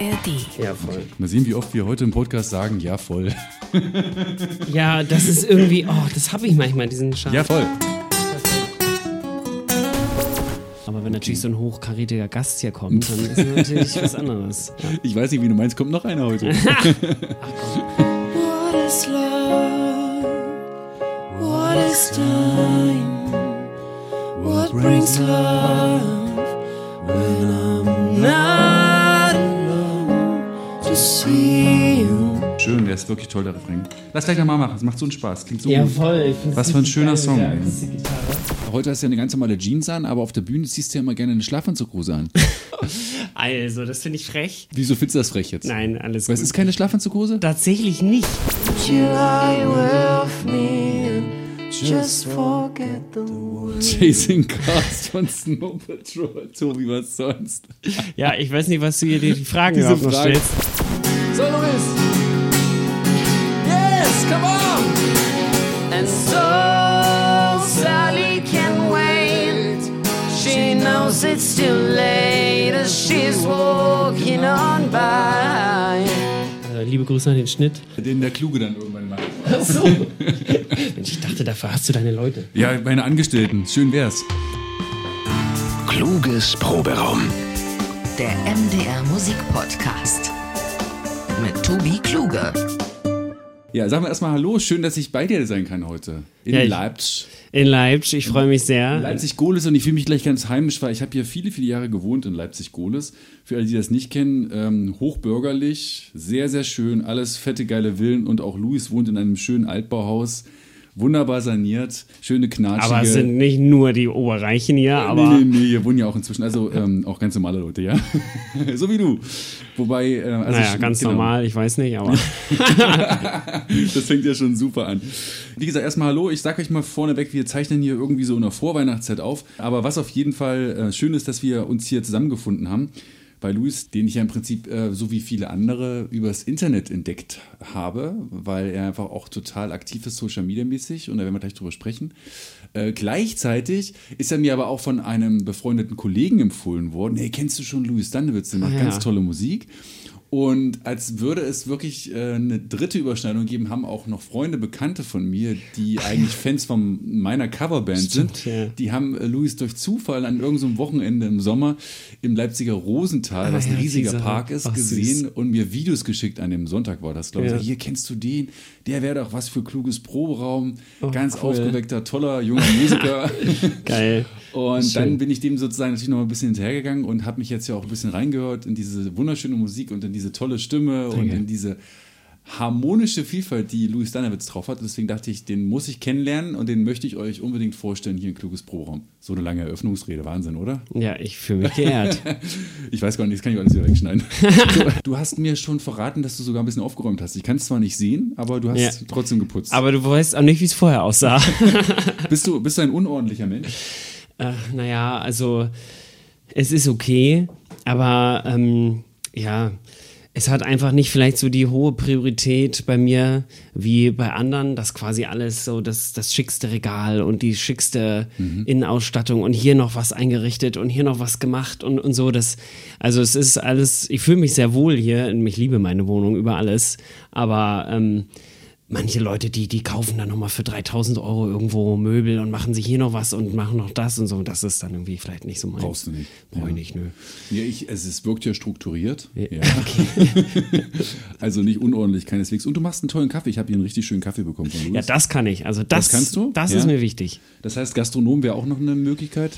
ARD. Ja, voll. Mal sehen, wie oft wir heute im Podcast sagen, ja, voll. Ja, das ist irgendwie, oh, das habe ich manchmal, diesen Scham. Ja, voll. Aber wenn natürlich so ein hochkarätiger Gast hier kommt, dann ist natürlich was anderes. Ja. Ich weiß nicht, wie du meinst, kommt noch einer heute. What is love? What is time? What brings love when I'm Schön, der ist wirklich toll, der Refrain. Lass gleich nochmal machen, es macht so einen Spaß. Klingt so Ja, gut. voll. Was für ein schöner geil Song. Akustikgitarre. Heute hast du ja eine ganz normale Jeans an, aber auf der Bühne ziehst du ja immer gerne eine Schlafanzughose an. Also, das finde ich frech. Wieso findest du das frech jetzt? Nein, alles Was gut. ist keine Schlafanzughose? Tatsächlich nicht. You lie with me just forget the world. Chasing Cars von Snow Patrol. Tobi, was sonst? Ja, ich weiß nicht, was du hier die Fragen überhaupt noch Fragen. stellst. So, Luis! Yes, come on! And so Sally can wait. She knows it's too late as she's walking on by. Also, liebe Grüße an den Schnitt. Den der Kluge dann irgendwann macht. Achso. Mensch, ich dachte, dafür hast du deine Leute. Ja, meine Angestellten, schön wär's. Kluges Proberaum. Der MDR Musikpodcast. Mit Tobi Kluge. Ja, sagen wir erstmal Hallo, schön, dass ich bei dir sein kann heute. In Ja, Leipzig. In Leipzig, ich freue mich sehr. Leipzig-Gohlis und ich fühle mich gleich ganz heimisch, weil ich habe hier viele, viele Jahre gewohnt in Leipzig-Gohlis. Für alle, die das nicht kennen, ähm, hochbürgerlich, sehr, sehr schön, alles fette, geile Villen und auch Luis wohnt in einem schönen Altbauhaus, wunderbar saniert, schöne knatschige... Aber es sind nicht nur die Oberreichen hier, aber nee, nee, nee, hier wohnen ja auch inzwischen, also ähm, auch ganz normale Leute, ja. so wie du. Wobei, äh, also naja, schon- ganz genau. normal, ich weiß nicht, aber Das fängt ja schon super an. Wie gesagt, erstmal hallo. Ich sage euch mal vorneweg, wir zeichnen hier irgendwie so in der Vorweihnachtszeit auf. Aber was auf jeden Fall äh, schön ist, dass wir uns hier zusammengefunden haben. Bei Luis, den ich ja im Prinzip äh, so wie viele andere übers Internet entdeckt habe, weil er einfach auch total aktiv ist, Social Media mäßig. Und da werden wir gleich drüber sprechen. Äh, gleichzeitig ist er mir aber auch von einem befreundeten Kollegen empfohlen worden. Hey, kennst du schon Luis Dandewitz? Der macht Ah, ja. ganz tolle Musik. Und als würde es wirklich äh, eine dritte Überschneidung geben, haben auch noch Freunde, Bekannte von mir, die eigentlich Fans von meiner Coverband Stimmt, sind. ja. Die haben äh, Luis durch Zufall an irgendeinem Wochenende im Sommer im Leipziger Rosental, Ah, was ein ja, riesiger Park ist, ach, gesehen süß. und mir Videos geschickt an dem Sonntag war das, glaube ich. Ja. So, Hier kennst du den? Der wäre doch was für kluges Proberaum. Ganz cool. aufgeweckter, toller, junger Musiker. geil. Und Schön. dann bin ich dem sozusagen natürlich noch mal ein bisschen hinterhergegangen und habe mich jetzt ja auch ein bisschen reingehört in diese wunderschöne Musik und in diese tolle Stimme und Danke. in diese harmonische Vielfalt, die Louis Danewitz drauf hat. Deswegen dachte ich, den muss ich kennenlernen und den möchte ich euch unbedingt vorstellen hier in Kluges Proberaum. So eine lange Eröffnungsrede, Wahnsinn, oder? Ja, ich fühle mich geehrt. Ich weiß gar nicht, das kann ich alles wieder wegschneiden. du, du hast mir schon verraten, dass du sogar ein bisschen aufgeräumt hast. Ich kann es zwar nicht sehen, aber du hast Ja. trotzdem geputzt. Aber du weißt auch nicht, wie es vorher aussah. bist, du, bist du ein unordentlicher Mensch? Äh, naja, also es ist okay, aber ähm, ja, es hat einfach nicht vielleicht so die hohe Priorität bei mir wie bei anderen, dass quasi alles so das, das schickste Regal und die schickste Innenausstattung und hier noch was eingerichtet und hier noch was gemacht und, und so. Das, also es ist alles, ich fühle mich sehr wohl hier und ich liebe meine Wohnung über alles, aber ähm, manche Leute, die, die kaufen dann nochmal für 3000 Euro irgendwo Möbel und machen sich hier noch was und machen noch das und so. Das ist dann irgendwie vielleicht nicht so meins. Brauchst du nicht. Brauch ich nicht, nö. Ja, ich, es, es wirkt ja strukturiert. Ja. Ja. also nicht unordentlich, keineswegs. Und du machst einen tollen Kaffee. Ich habe hier einen richtig schönen Kaffee bekommen von Louis. Ja, das kann ich. Also das, Das kannst du? Das Ja. ist mir wichtig. das heißt, Gastronom wäre auch noch eine Möglichkeit,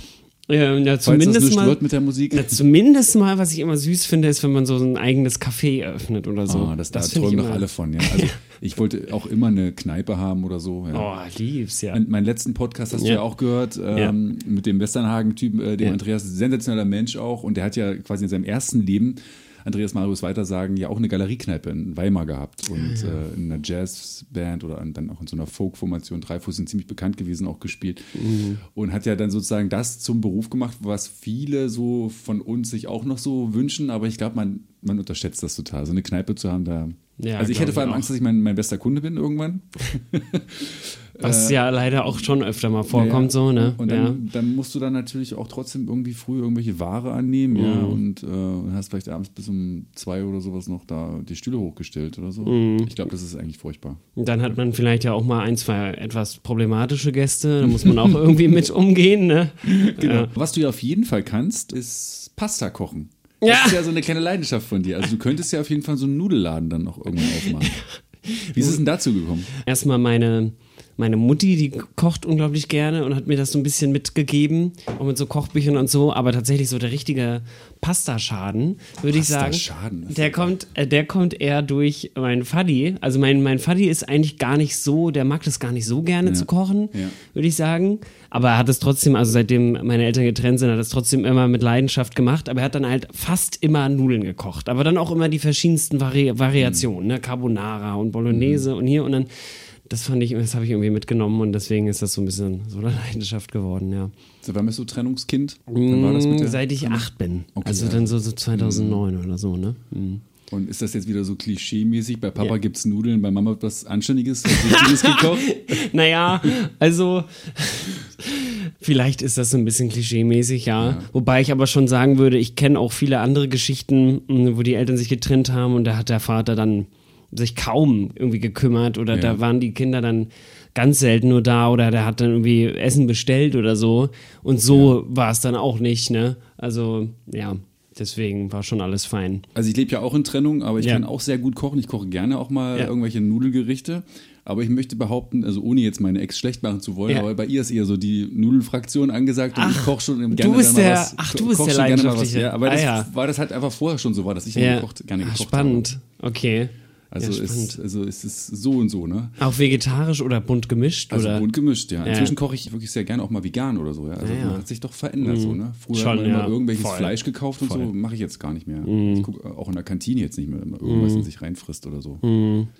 Ja, ja, das zumindest mal. mit der Musik. Ja, zumindest mal, was ich immer süß finde, ist, wenn man so ein eigenes Café eröffnet oder so. Ah, das, da find ich träumen doch alle von. Ja. Also, ich wollte auch immer eine Kneipe haben oder so. Ja. Oh, lieb's, ja. Mein, meinen letzten Podcast hast du Ja. auch gehört, ähm, mit dem Westernhagen-Typen, äh, dem. Andreas, sensationeller Mensch auch. Und der hat ja quasi in seinem ersten Leben, Andreas Marius Weitersagen, ja auch eine Galeriekneipe in Weimar gehabt. Und äh, in einer Jazzband oder an- dann auch in so einer Folk-Formation, Dreifuß sind ziemlich bekannt gewesen, auch gespielt. Und hat ja dann sozusagen das zum Beruf gemacht, was viele so von uns sich auch noch so wünschen. Aber ich glaube, man, man unterschätzt das total. So eine Kneipe zu haben, da. Ja, also ich hätte vor allem. Angst, dass ich mein, mein bester Kunde bin irgendwann. Was ja leider auch schon öfter mal vorkommt, Ja, so, ne? Und ja. dann, dann musst du dann natürlich auch trotzdem irgendwie früh irgendwelche Ware annehmen, ja, Mhm. und äh, hast vielleicht abends bis um zwei oder sowas noch da die Stühle hochgestellt oder so. Mhm. Ich glaube, das ist eigentlich furchtbar. Und dann hat man vielleicht ja auch mal ein, zwei etwas problematische Gäste. Da muss man auch irgendwie mit umgehen, ne? Ja. Was du ja auf jeden Fall kannst, ist Pasta kochen. Ja. Das ist ja so eine kleine Leidenschaft von dir. Also du könntest ja auf jeden Fall so einen Nudelladen dann noch irgendwann aufmachen. Wie ist es denn dazu gekommen? Erstmal meine, meine Mutti, die kocht unglaublich gerne und hat mir das so ein bisschen mitgegeben, auch mit so Kochbüchern und so, aber tatsächlich so der richtige Pastaschaden, würde ich sagen. Pastaschaden, Der ja kommt, äh, der kommt eher durch meinen Faddy. Also mein, mein Faddy ist eigentlich gar nicht so, der mag das gar nicht so gerne zu kochen, Ja. würde ich sagen. Aber er hat es trotzdem, also seitdem meine Eltern getrennt sind, hat er es trotzdem immer mit Leidenschaft gemacht. Aber er hat dann halt fast immer Nudeln gekocht. Aber dann auch immer die verschiedensten Vari Variationen, ne? Carbonara und Bolognese und hier und dann. Das fand ich, das habe ich irgendwie mitgenommen und deswegen ist das so ein bisschen so eine Leidenschaft geworden, ja. So, wann bist du Trennungskind? Wann war das mit der Mm, Seit ich acht bin. Okay, also ja. dann so, so 2009 oder so, ne? Mhm. Und ist das jetzt wieder so klischee-mäßig? Bei Papa Ja. gibt's Nudeln, bei Mama was Anständiges, was gekocht? Naja, also vielleicht ist das so ein bisschen klischee-mäßig, ja. Wobei ich aber schon sagen würde, ich kenne auch viele andere Geschichten, wo die Eltern sich getrennt haben und da hat der Vater dann sich kaum irgendwie gekümmert oder Ja. da waren die Kinder dann ganz selten nur da oder der hat dann irgendwie Essen bestellt oder so und so war es dann auch nicht, ne? Also ja, deswegen war schon alles fein. Also ich lebe ja auch in Trennung, aber ich Ja. kann auch sehr gut kochen. Ich koche gerne auch mal Ja. irgendwelche Nudelgerichte. Aber ich möchte behaupten, also ohne jetzt meine Ex schlecht machen zu wollen, Ja. aber bei ihr ist eher so die Nudelfraktion angesagt und ich koche schon gerne du bist mal der- was. ach, du bist der schon gerne mal was. Leidenschaftliche. Ja, aber Ah, das ja. war das halt einfach vorher schon so war, dass ich Ja, gekocht, gerne Ah, gekocht spannend. Okay. Also, ja, ist, spannend. also ist es so und so, ne? Auch vegetarisch oder bunt gemischt? Also oder? bunt gemischt, ja. Ja. Inzwischen koche ich wirklich sehr gerne auch mal vegan oder so. Ja. Also Ja, ja. hat sich doch verändert so, ne? Früher Schon, hat man immer ja. irgendwelches Voll. Fleisch gekauft und so, Voll. mache ich jetzt gar nicht mehr. Ich gucke auch in der Kantine jetzt nicht mehr, wenn man irgendwas in sich reinfrisst oder so.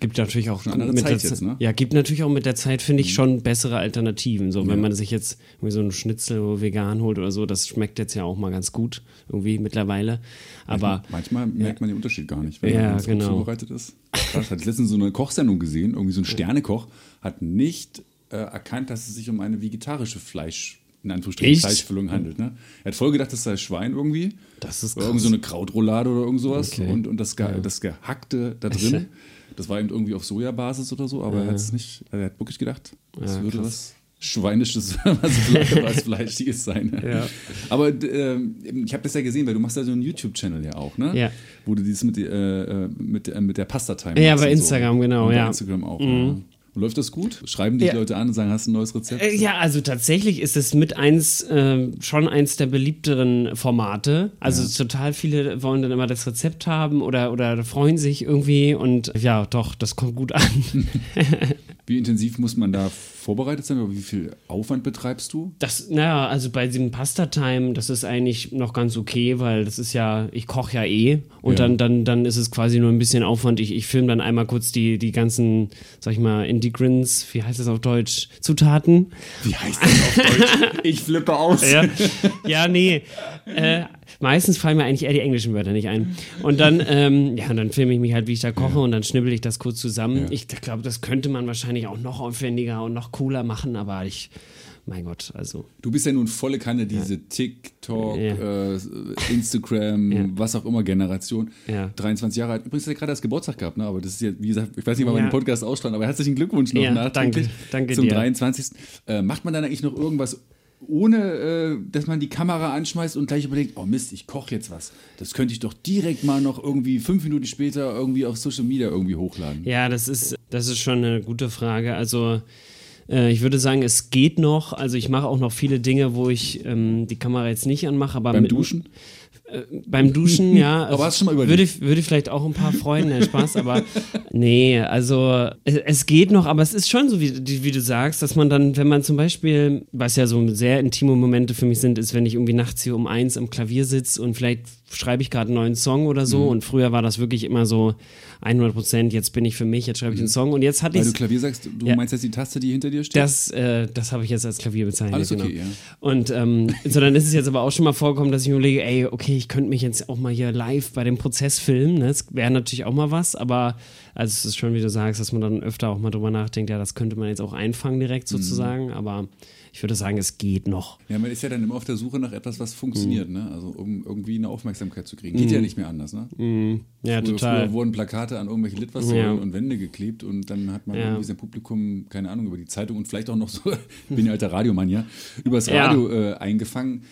Gibt natürlich auch Schon andere mit Zeit der jetzt, ne? Ja, gibt natürlich auch mit der Zeit, finde ich, schon bessere Alternativen. So, wenn man sich jetzt irgendwie so einen Schnitzel vegan holt oder so, das schmeckt jetzt ja auch mal ganz gut, irgendwie mittlerweile. Aber Manchmal merkt man den Unterschied gar nicht, wenn Ja, man genau. zubereitet ist. Krass, hatte ich letztens so eine Kochsendung gesehen, irgendwie so ein Sternekoch hat nicht äh, erkannt, dass es sich um eine vegetarische Fleisch, in Anführungsstrichen Echt? Fleischfüllung handelt. Ne? Er hat voll gedacht, das sei Schwein irgendwie. Das ist Oder irgend so krass. eine Krautroulade oder irgend sowas. Okay. Und, und das, Ge das Gehackte da drin, das war eben irgendwie auf Sojabasis oder so, aber er hat es nicht, er hat wirklich gedacht, es Ja, würde krass. was Schweinisches, was, Fle was Fleischiges sein. Ja. Aber ähm, ich habe das ja gesehen, weil du machst ja so einen YouTube-Channel ja auch, ne? Ja. Wo du dieses mit, äh, äh, mit, äh, mit der Pasta-Time Ja, bei Instagram, genau, und bei ja. Mhm. Instagram auch. Ja. Läuft das gut? Schreiben dich Ja. Leute an und sagen, hast du ein neues Rezept? Äh, Ja, also tatsächlich ist es mit eins, äh, schon eins der beliebteren Formate. Also total viele wollen dann immer das Rezept haben oder, oder freuen sich irgendwie und ja, doch, das kommt gut an. Wie intensiv muss man da vorbereitet sein oder wie viel Aufwand betreibst du? Das, naja, also bei diesem Pasta-Time, das ist eigentlich noch ganz okay, weil das ist ja, ich koche ja eh und Ja. dann, dann, dann ist es quasi nur ein bisschen Aufwand. Ich, ich filme dann einmal kurz die, die ganzen, sag ich mal, Integrants, wie heißt das auf Deutsch, Zutaten. Wie heißt das auf Deutsch? Ich flippe aus. Ja, ja nee. Äh, meistens fallen mir eigentlich eher die englischen Wörter nicht ein. Und dann, ähm, ja, und dann filme ich mich halt, wie ich da koche und dann schnibbel ich das kurz zusammen. Ich glaube, das könnte man wahrscheinlich auch noch aufwendiger und noch cooler machen, aber ich, mein Gott, also. Du bist ja nun volle Kanne diese TikTok, Ja. äh, Instagram, Ja. was auch immer Generation. Ja. 23 Jahre alt. Übrigens hat er gerade erst Geburtstag gehabt, ne? aber das ist ja, wie gesagt, ich weiß nicht, wann wir Ja. den Podcast ausstrahlen, aber herzlichen Glückwunsch noch Ja, nachträglich danke, danke zum dir. 23. Äh, macht man dann eigentlich noch irgendwas ohne, äh, dass man die Kamera anschmeißt und gleich überlegt, oh Mist, ich koche jetzt was. Das könnte ich doch direkt mal noch irgendwie fünf Minuten später irgendwie auf Social Media irgendwie hochladen. Ja, das ist, das ist schon eine gute Frage. Also äh, ich würde sagen, es geht noch. Also ich mache auch noch viele Dinge, wo ich ähm, die Kamera jetzt nicht anmache, aber Beim mit, Duschen? Beim Duschen, ja. Aber hast du schon mal überlegt? würde, ich- würde ich vielleicht auch ein paar freuen, nein, Spaß, aber nee, also es, es geht noch, aber es ist schon so, wie, wie du sagst, dass man dann, wenn man zum Beispiel, was ja so sehr intime Momente für mich sind, ist, wenn ich irgendwie nachts hier um eins am Klavier sitze und vielleicht schreibe ich gerade einen neuen Song oder Mhm. so und früher war das wirklich immer so 100 Prozent, jetzt bin ich für mich, jetzt schreibe ich einen Song und jetzt hatte Mhm. Weil ich du Klavier sagst, du Ja. meinst jetzt die Taste, die hinter dir steht? das, äh, das habe ich jetzt als Klavier bezeichnet. Alles okay, genau. ja. Und ähm, so dann ist es jetzt aber auch schon mal vorgekommen, dass ich mir überlege, ey, okay, ich könnte mich jetzt auch mal hier live bei dem Prozess filmen. Ne? Das wäre natürlich auch mal was, aber Also es ist schon, wie du sagst, dass man dann öfter auch mal drüber nachdenkt, ja, das könnte man jetzt auch einfangen direkt Mhm. sozusagen, aber ich würde sagen, es geht noch. Ja, man ist ja dann immer auf der Suche nach etwas, was funktioniert, ne? Also um irgendwie eine Aufmerksamkeit zu kriegen. Geht ja nicht mehr anders, ne? Ja, Früher, total. früher wurden Plakate an irgendwelche Litwassäulen Ja. und Wände geklebt und dann hat man Ja. irgendwie sein Publikum, keine Ahnung, über die Zeitung und vielleicht auch noch so, ich bin ja alter Radiomann, ja, übers. Radio äh, eingefangen.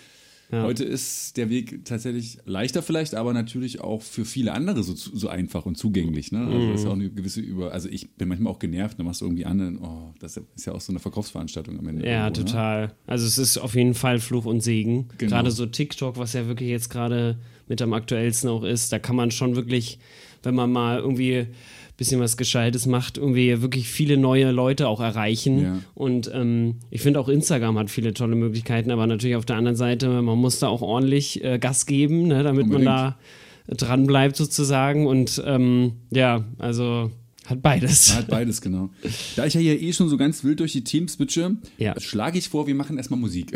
Ja. Heute ist der Weg tatsächlich leichter vielleicht, aber natürlich auch für viele andere so, so einfach und zugänglich. Ne? Also das ist Mhm. auch eine gewisse Über... Also ich bin manchmal auch genervt, dann machst du irgendwie an, oh, das ist ja auch so eine Verkaufsveranstaltung am Ende. Ja, irgendwo, Ne? total. Also es ist auf jeden Fall Fluch und Segen. Genau. Gerade so TikTok, was ja wirklich jetzt gerade mit am aktuellsten auch ist, da kann man schon wirklich, wenn man mal irgendwie bisschen was Gescheites macht, irgendwie wirklich viele neue Leute auch erreichen. Ja. Und ähm, ich finde auch Instagram hat viele tolle Möglichkeiten, aber natürlich auf der anderen Seite, man muss da auch ordentlich äh, Gas geben, ne, damit Unbedingt. man da dran bleibt sozusagen. Und ähm, ja, also hat beides. Hat beides, genau. Da ich ja hier eh schon so ganz wild durch die Teams switche, Ja. schlage ich vor, wir machen erstmal Musik.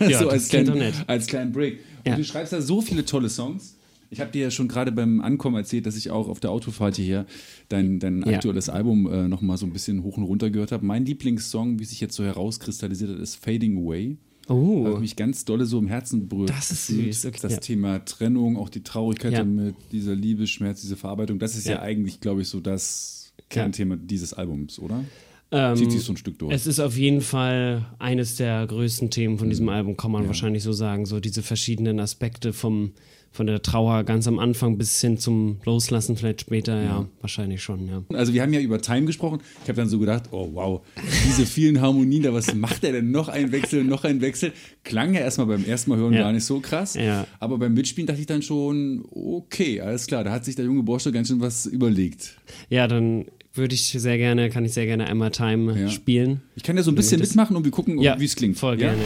Ja, so das als, nett. als kleinen Break. Und Ja. du schreibst da so viele tolle Songs. Ich habe dir ja schon gerade beim Ankommen erzählt, dass ich auch auf der Autofahrt hierher dein, dein Ja. aktuelles Album äh, nochmal so ein bisschen hoch und runter gehört habe. Mein Lieblingssong, wie sich jetzt so herauskristallisiert hat, ist Fading Away. Oh. Weil mich ganz dolle so im Herzen berührt. Das ist süß, okay, Das ja. Thema Trennung, auch die Traurigkeit Ja. damit, dieser Liebe, Schmerz, diese Verarbeitung, das ist ja, Ja. eigentlich, glaube ich, so das Kernthema dieses Albums, oder? Ähm, Zieht sich so ein Stück durch. Es ist auf jeden Fall eines der größten Themen von diesem Album, kann man wahrscheinlich so sagen. So diese verschiedenen Aspekte vom, von der Trauer ganz am Anfang bis hin zum Loslassen, vielleicht später, ja, wahrscheinlich schon, ja. Also wir haben ja über Time gesprochen. Ich habe dann so gedacht, oh wow, diese vielen Harmonien, da was macht er denn? Noch ein Wechsel, noch ein Wechsel. Klang ja erstmal beim ersten Mal hören Ja. gar nicht so krass. Ja. Aber beim Mitspielen dachte ich dann schon, okay, alles klar, da hat sich der junge Bursche ganz schön was überlegt. Ja, dann würde ich sehr gerne, kann ich sehr gerne einmal Time Ja. spielen. Ich kann ja so ein bisschen mitmachen und wir gucken, Ja, wie es klingt. Voll ja? gerne.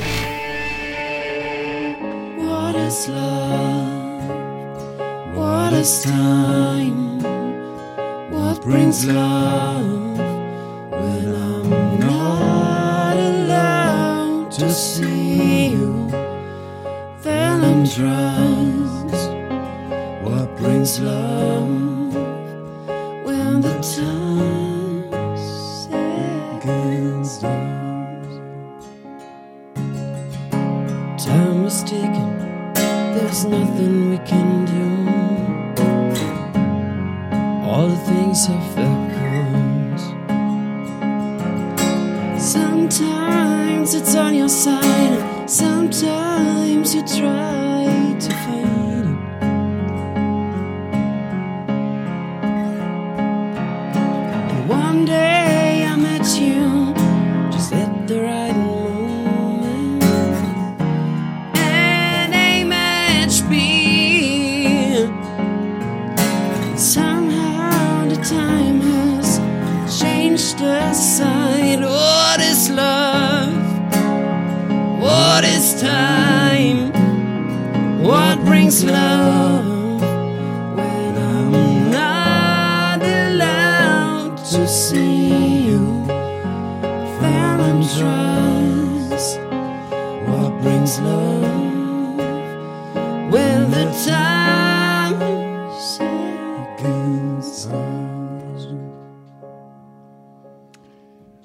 What is love? Time? What brings love when I'm not allowed to see you? Then I'm. What brings love when the time seconds? Time is ticking. There's nothing we can do. All the things have their course. Sometimes it's on your side. Sometimes you try to fight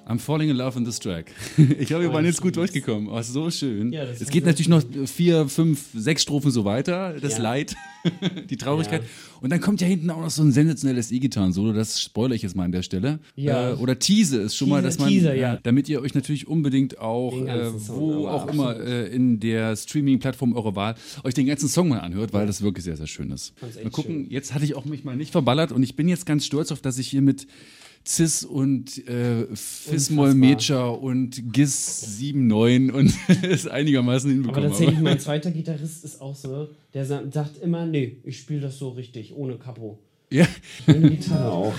I'm falling in love in this track. Ich glaube, wir waren jetzt gut durchgekommen. Oh, so schön. Ja, es geht natürlich noch vier, fünf, sechs Strophen so weiter. Das Ja. Leid, die Traurigkeit. Ja. Und dann kommt ja hinten auch noch so ein sensationelles E-Gitarren-Solo. Das spoilere ich jetzt mal an der Stelle. Ja. Äh, oder Tease ist schon mal, Teaser, dass man, Teaser, ja. damit ihr euch natürlich unbedingt auch, äh, wo auch immer äh, in der Streaming-Plattform eurer Wahl, euch den ganzen Song mal anhört, weil das wirklich sehr, sehr schön ist. Mal gucken, schön. jetzt hatte ich auch mich mal nicht verballert und ich bin jetzt ganz stolz auf, dass ich hier mit Cis und äh, Fismol. Major und Gis 7-9 und es einigermaßen Aber hinbekommen. tatsächlich, mein zweiter Gitarrist ist auch so, der sa- sagt immer, nee, ich spiele das so richtig, ohne Kapo. ja. Ohne Gitarre auch.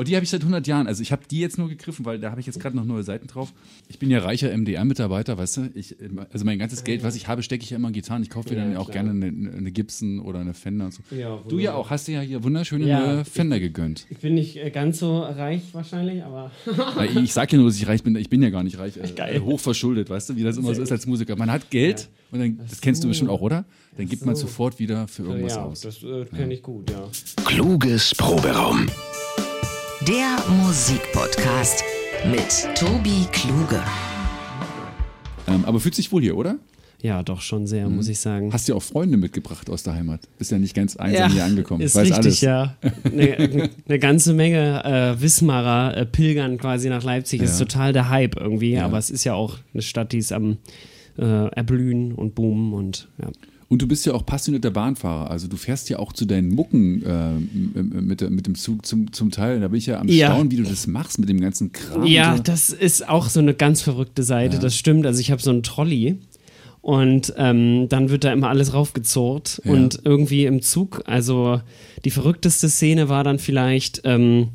Und die habe ich seit 100 Jahren. Also ich habe die jetzt nur gegriffen, weil da habe ich jetzt gerade noch neue Seiten drauf. Ich bin ja reicher MDR-Mitarbeiter, weißt du? Ich, also mein ganzes Geld, was ich habe, stecke ich ja immer in Gitarren. Ich kaufe mir Ja, dann auch klar. gerne eine, eine Gibson oder eine Fender und so. Ja, du ja auch, hast dir ja hier wunderschöne Ja, neue ich- Fender gegönnt. Ich bin nicht äh, ganz so reich wahrscheinlich, aber Weil ich sag ja nur, dass ich reich bin. Ich bin ja gar nicht reich. Äh, Geil. hochverschuldet, weißt du, wie das immer so ist als Musiker. Man hat Geld und dann, das kennst du bestimmt auch, oder? Dann gibt man so. sofort wieder für irgendwas ja, aus. das äh, kenne ich gut, ja. Kluges Proberaum. Der Musikpodcast mit Tobi Kluge. Ähm, aber fühlt sich wohl hier, oder? Ja, doch schon sehr, muss ich sagen. Hast ja auch Freunde mitgebracht aus der Heimat. Bist ja nicht ganz einsam hier angekommen. Ist Weiß richtig, alles. ja. Eine, eine ganze Menge äh, Wismarer äh, pilgern quasi nach Leipzig. Ist Ja. total der Hype irgendwie, Ja. aber es ist ja auch eine Stadt, die ist am äh, Erblühen und Boomen und ja. Und du bist ja auch passionierter Bahnfahrer. Also du fährst ja auch zu deinen Mucken äh, mit, mit dem Zug zum, zum Teil. Da bin ich ja am Ja. Staunen, wie du das machst mit dem ganzen Kram. Ja, das ist auch so eine ganz verrückte Seite, Ja. das stimmt. Also ich habe so einen Trolley und ähm, dann wird da immer alles raufgezurrt Ja. und irgendwie im Zug, also die verrückteste Szene war dann vielleicht, ähm,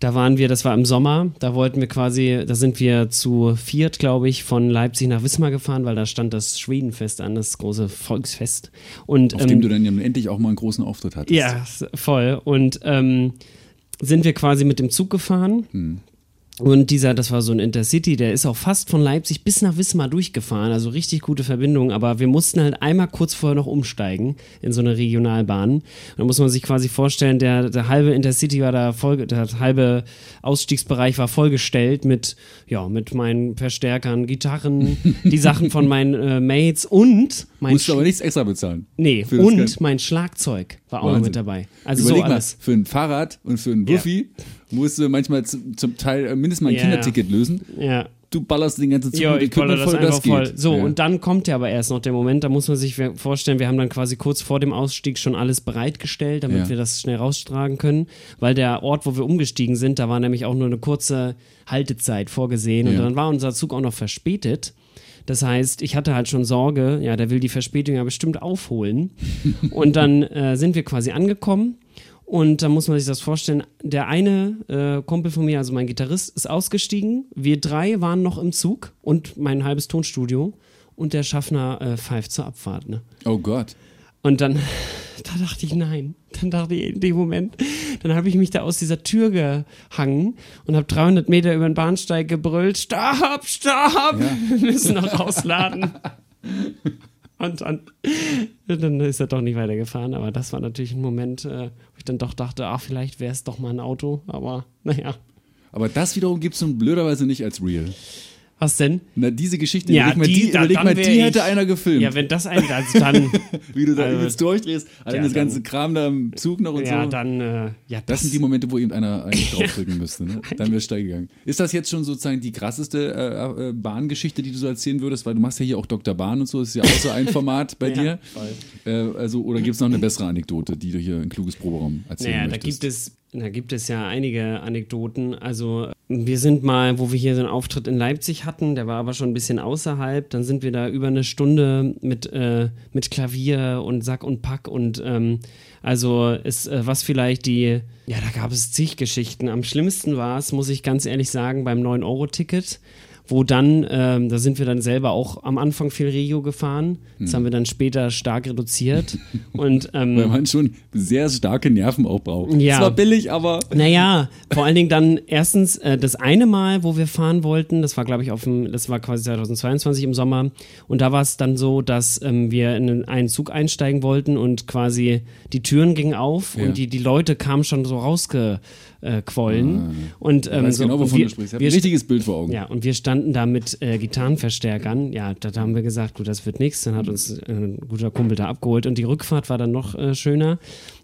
da waren wir, das war im Sommer, da wollten wir quasi, da sind wir zu viert, glaube ich, von Leipzig nach Wismar gefahren, weil da stand das Schwedenfest an, das große Volksfest. Und, Auf ähm, dem du dann endlich auch mal einen großen Auftritt hattest. ja, voll. Und ähm, sind wir quasi mit dem Zug gefahren. Und dieser, das war so ein Intercity, der ist auch fast von Leipzig bis nach Wismar durchgefahren, also richtig gute Verbindung, aber wir mussten halt einmal kurz vorher noch umsteigen in so eine Regionalbahn. Da muss man sich quasi vorstellen, der, der halbe Intercity war da voll, der halbe Ausstiegsbereich war vollgestellt mit, ja, mit meinen Verstärkern, Gitarren, die Sachen von meinen äh, Mates und mein Musst du aber nichts extra bezahlen. Nee, das und mein Schlagzeug war auch noch mit dabei. Also Überleg so alles. mal, für ein Fahrrad und für ein Wuffi musst du manchmal zum, zum Teil äh, mindestens mal ein Ja. Kinderticket lösen. Ja. Du ballerst den ganzen Zug Ja, mit ich baller das voll, einfach das voll. So, ja. und dann kommt ja aber erst noch der Moment, da muss man sich vorstellen, wir haben dann quasi kurz vor dem Ausstieg schon alles bereitgestellt, damit Ja. wir das schnell raustragen können, weil der Ort, wo wir umgestiegen sind, da war nämlich auch nur eine kurze Haltezeit vorgesehen und Ja. dann war unser Zug auch noch verspätet. Das heißt, ich hatte halt schon Sorge, ja, der will die Verspätung ja bestimmt aufholen. und dann äh, sind wir quasi angekommen. Und da muss man sich das vorstellen, der eine äh, Kumpel von mir, also mein Gitarrist, ist ausgestiegen. Wir drei waren noch im Zug und mein halbes Tonstudio. Und der Schaffner äh, pfeift zur Abfahrt. Ne? Oh Gott. Und dann, da dachte ich, nein. Dann dachte ich in dem Moment, dann habe ich mich da aus dieser Tür gehangen und habe 300 Meter über den Bahnsteig gebrüllt, stopp, stopp, wir müssen noch rausladen. Und dann, dann ist er doch nicht weitergefahren, aber das war natürlich ein Moment, äh, wo ich dann doch dachte, ach, vielleicht wäre es doch mal ein Auto, aber naja. Aber das wiederum gibt es nun blöderweise nicht als Real. Was denn? Na, diese Geschichte, Ja, überleg mal, die- die, da- überleg mal, die ich- hätte einer gefilmt. Ja, wenn das ein, also dann, Wie du da Also- übelst durchdrehst, allein Ja, das ganze dann- Kram da im Zug noch und ja, so. dann, äh, ja, Das sind die Momente, wo eben einer eigentlich draufdrücken müsste. Ne? Dann wäre es steil gegangen. Ist das jetzt schon sozusagen die krasseste äh, äh, Bahngeschichte, die du so erzählen würdest? Weil du machst ja hier auch Dr. Bahn und so, das ist ja auch so ein Format bei Ja, dir. Äh, also, oder gibt es noch eine bessere Anekdote, die du hier in kluges Proberaum erzählen Naja, da möchtest? gibt es, da gibt es ja einige Anekdoten. Also wir sind mal, wo wir hier so einen Auftritt in Leipzig hatten, der war aber schon ein bisschen außerhalb. Dann sind wir da über eine Stunde mit, äh, mit Klavier und Sack und Pack und ähm, also ist äh, was vielleicht die, ja, da gab es zig Geschichten. Am schlimmsten war es, muss ich ganz ehrlich sagen, beim 9-Euro-Ticket. Wo dann, ähm, da sind wir dann selber auch am Anfang viel Regio gefahren. Das haben wir dann später stark reduziert. Und ähm, Weil man schon sehr starke Nerven auch braucht. Ja. Zwar billig, aber Naja, vor allen Dingen dann erstens äh, das eine Mal, wo wir fahren wollten, das war glaube ich auf dem, das war quasi 2022 im Sommer und da war es dann so, dass ähm, wir in einen Zug einsteigen wollten und quasi die Türen gingen auf Ja. und die, die Leute kamen schon so rausgequollen äh, quollen. und ich ähm, weiß so, genau, und wovon wir, du sprichst. Ich wir ein richtiges Bild vor Augen. ja, und wir standen da mit äh, Gitarrenverstärkern. Ja, da, da haben wir gesagt, gut, das wird nichts. Dann hat uns äh, ein guter Kumpel da abgeholt. Und die Rückfahrt war dann noch äh, schöner.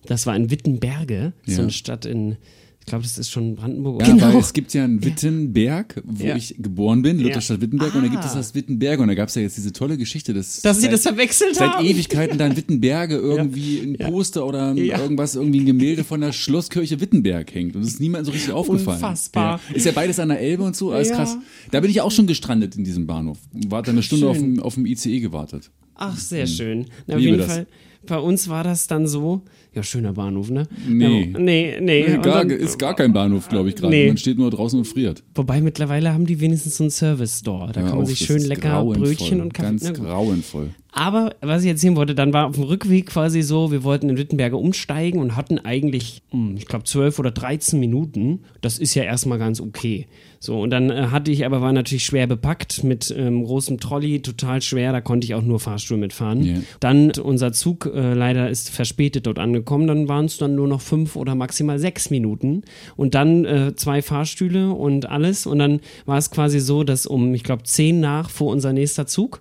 Das war in Wittenberge, so Ja. eine Stadt in, ich glaube, das ist schon Brandenburg. Ja, weil es gibt ja einen Wittenberg, wo Ja. ich geboren bin, Lutherstadt Wittenberg, und da gibt es Ah. das Wittenberg. Und da gab es ja jetzt diese tolle Geschichte, dass, Dass sie seit- das verwechselt seit haben. Ewigkeiten da in Wittenberge irgendwie ein Poster oder ein, Ja. irgendwas, irgendwie ein Gemälde von der Schlosskirche Wittenberg hängt. Und es ist niemandem so richtig aufgefallen. Unfassbar. Ja. Ist ja beides an der Elbe und so, alles Ja. krass. Da bin ich auch schon gestrandet in diesem Bahnhof. War dann eine Stunde auf dem, auf dem ICE gewartet. Ach, sehr schön. Na, auf jeden das. Fall, bei uns war das dann so, ja, schöner Bahnhof, ne? Nee. Ja, nee, nee. Nee, gar, dann- ist gar kein Bahnhof, glaube ich, gerade. Nee. Man steht nur draußen und friert. Wobei mittlerweile haben die wenigstens so einen Service-Store. Da Hör kann man auf, sich schön lecker Brötchen und Kaffee. Ganz grauenvoll. Aber was ich erzählen wollte, dann war auf dem Rückweg quasi so, wir wollten in Wittenberge umsteigen und hatten eigentlich, hm, ich glaube, 12 oder 13 Minuten. Das ist ja erstmal ganz okay. So, und dann äh, hatte ich aber, war natürlich schwer bepackt mit ähm, großem Trolley, total schwer, da konnte ich auch nur Fahrstuhl mitfahren. Ja. Dann unser Zug äh, leider ist verspätet dort angekommen, dann waren es dann nur noch fünf oder maximal sechs Minuten. Und dann äh, zwei Fahrstühle und alles. Und dann war es quasi so, dass um, ich glaube, zehn nach vor unser nächster Zug.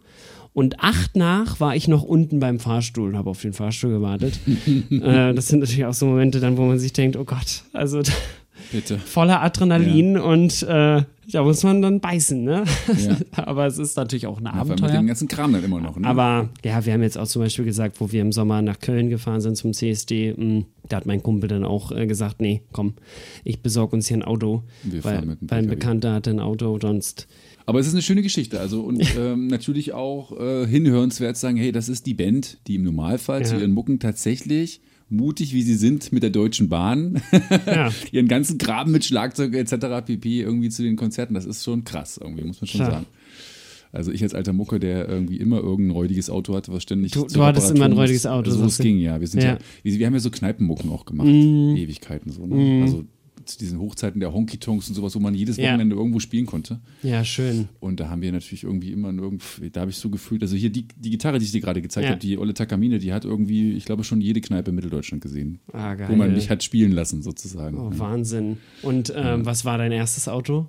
Und acht nach war ich noch unten beim Fahrstuhl und habe auf den Fahrstuhl gewartet. äh, das sind natürlich auch so Momente dann, wo man sich denkt, oh Gott, also Bitte. voller Adrenalin und äh, da muss man dann beißen, ne? Ja. Aber es ist natürlich auch ein Ja, Abenteuer. dem ganzen Kram dann immer noch. Ne? Aber ja, wir haben jetzt auch zum Beispiel gesagt, wo wir im Sommer nach Köln gefahren sind zum CSD, mh, da hat mein Kumpel dann auch äh, gesagt, nee, komm, ich besorge uns hier ein Auto, Wir weil, fahren mit dem weil ein. Bekannter hatte ein Auto, sonst Aber es ist eine schöne Geschichte. Also und ähm, natürlich auch äh, hinhörenswert zu sagen, hey, das ist die Band, die im Normalfall zu Ja. ihren Mucken tatsächlich mutig, wie sie sind, mit der Deutschen Bahn, Ja. ihren ganzen Graben mit Schlagzeug etc. pp. irgendwie zu den Konzerten. Das ist schon krass, irgendwie, muss man schon Klar. sagen. Also ich als alter Mucke, der irgendwie immer irgendein räudiges Auto hatte, was ständig Du- du hattest immer ein räudiges. Auto, So sagst es ging, ja. Wir sind ja, Ja. wir, haben ja so Kneipenmucken auch gemacht. Ewigkeiten so. Ne? Also zu diesen Hochzeiten der Honky-Tonks und sowas, wo man jedes Ja. Wochenende irgendwo spielen konnte. ja, schön. Und da haben wir natürlich irgendwie immer irgendwie, da habe ich so gefühlt, also hier die, die Gitarre, die ich dir gerade gezeigt Ja. habe, die Olle Takamine, die hat irgendwie, ich glaube, schon jede Kneipe in Mitteldeutschland gesehen. Ah, geil. Wo man mich hat spielen lassen, sozusagen. Oh, ja. Wahnsinn. Und ähm, was war dein erstes Auto?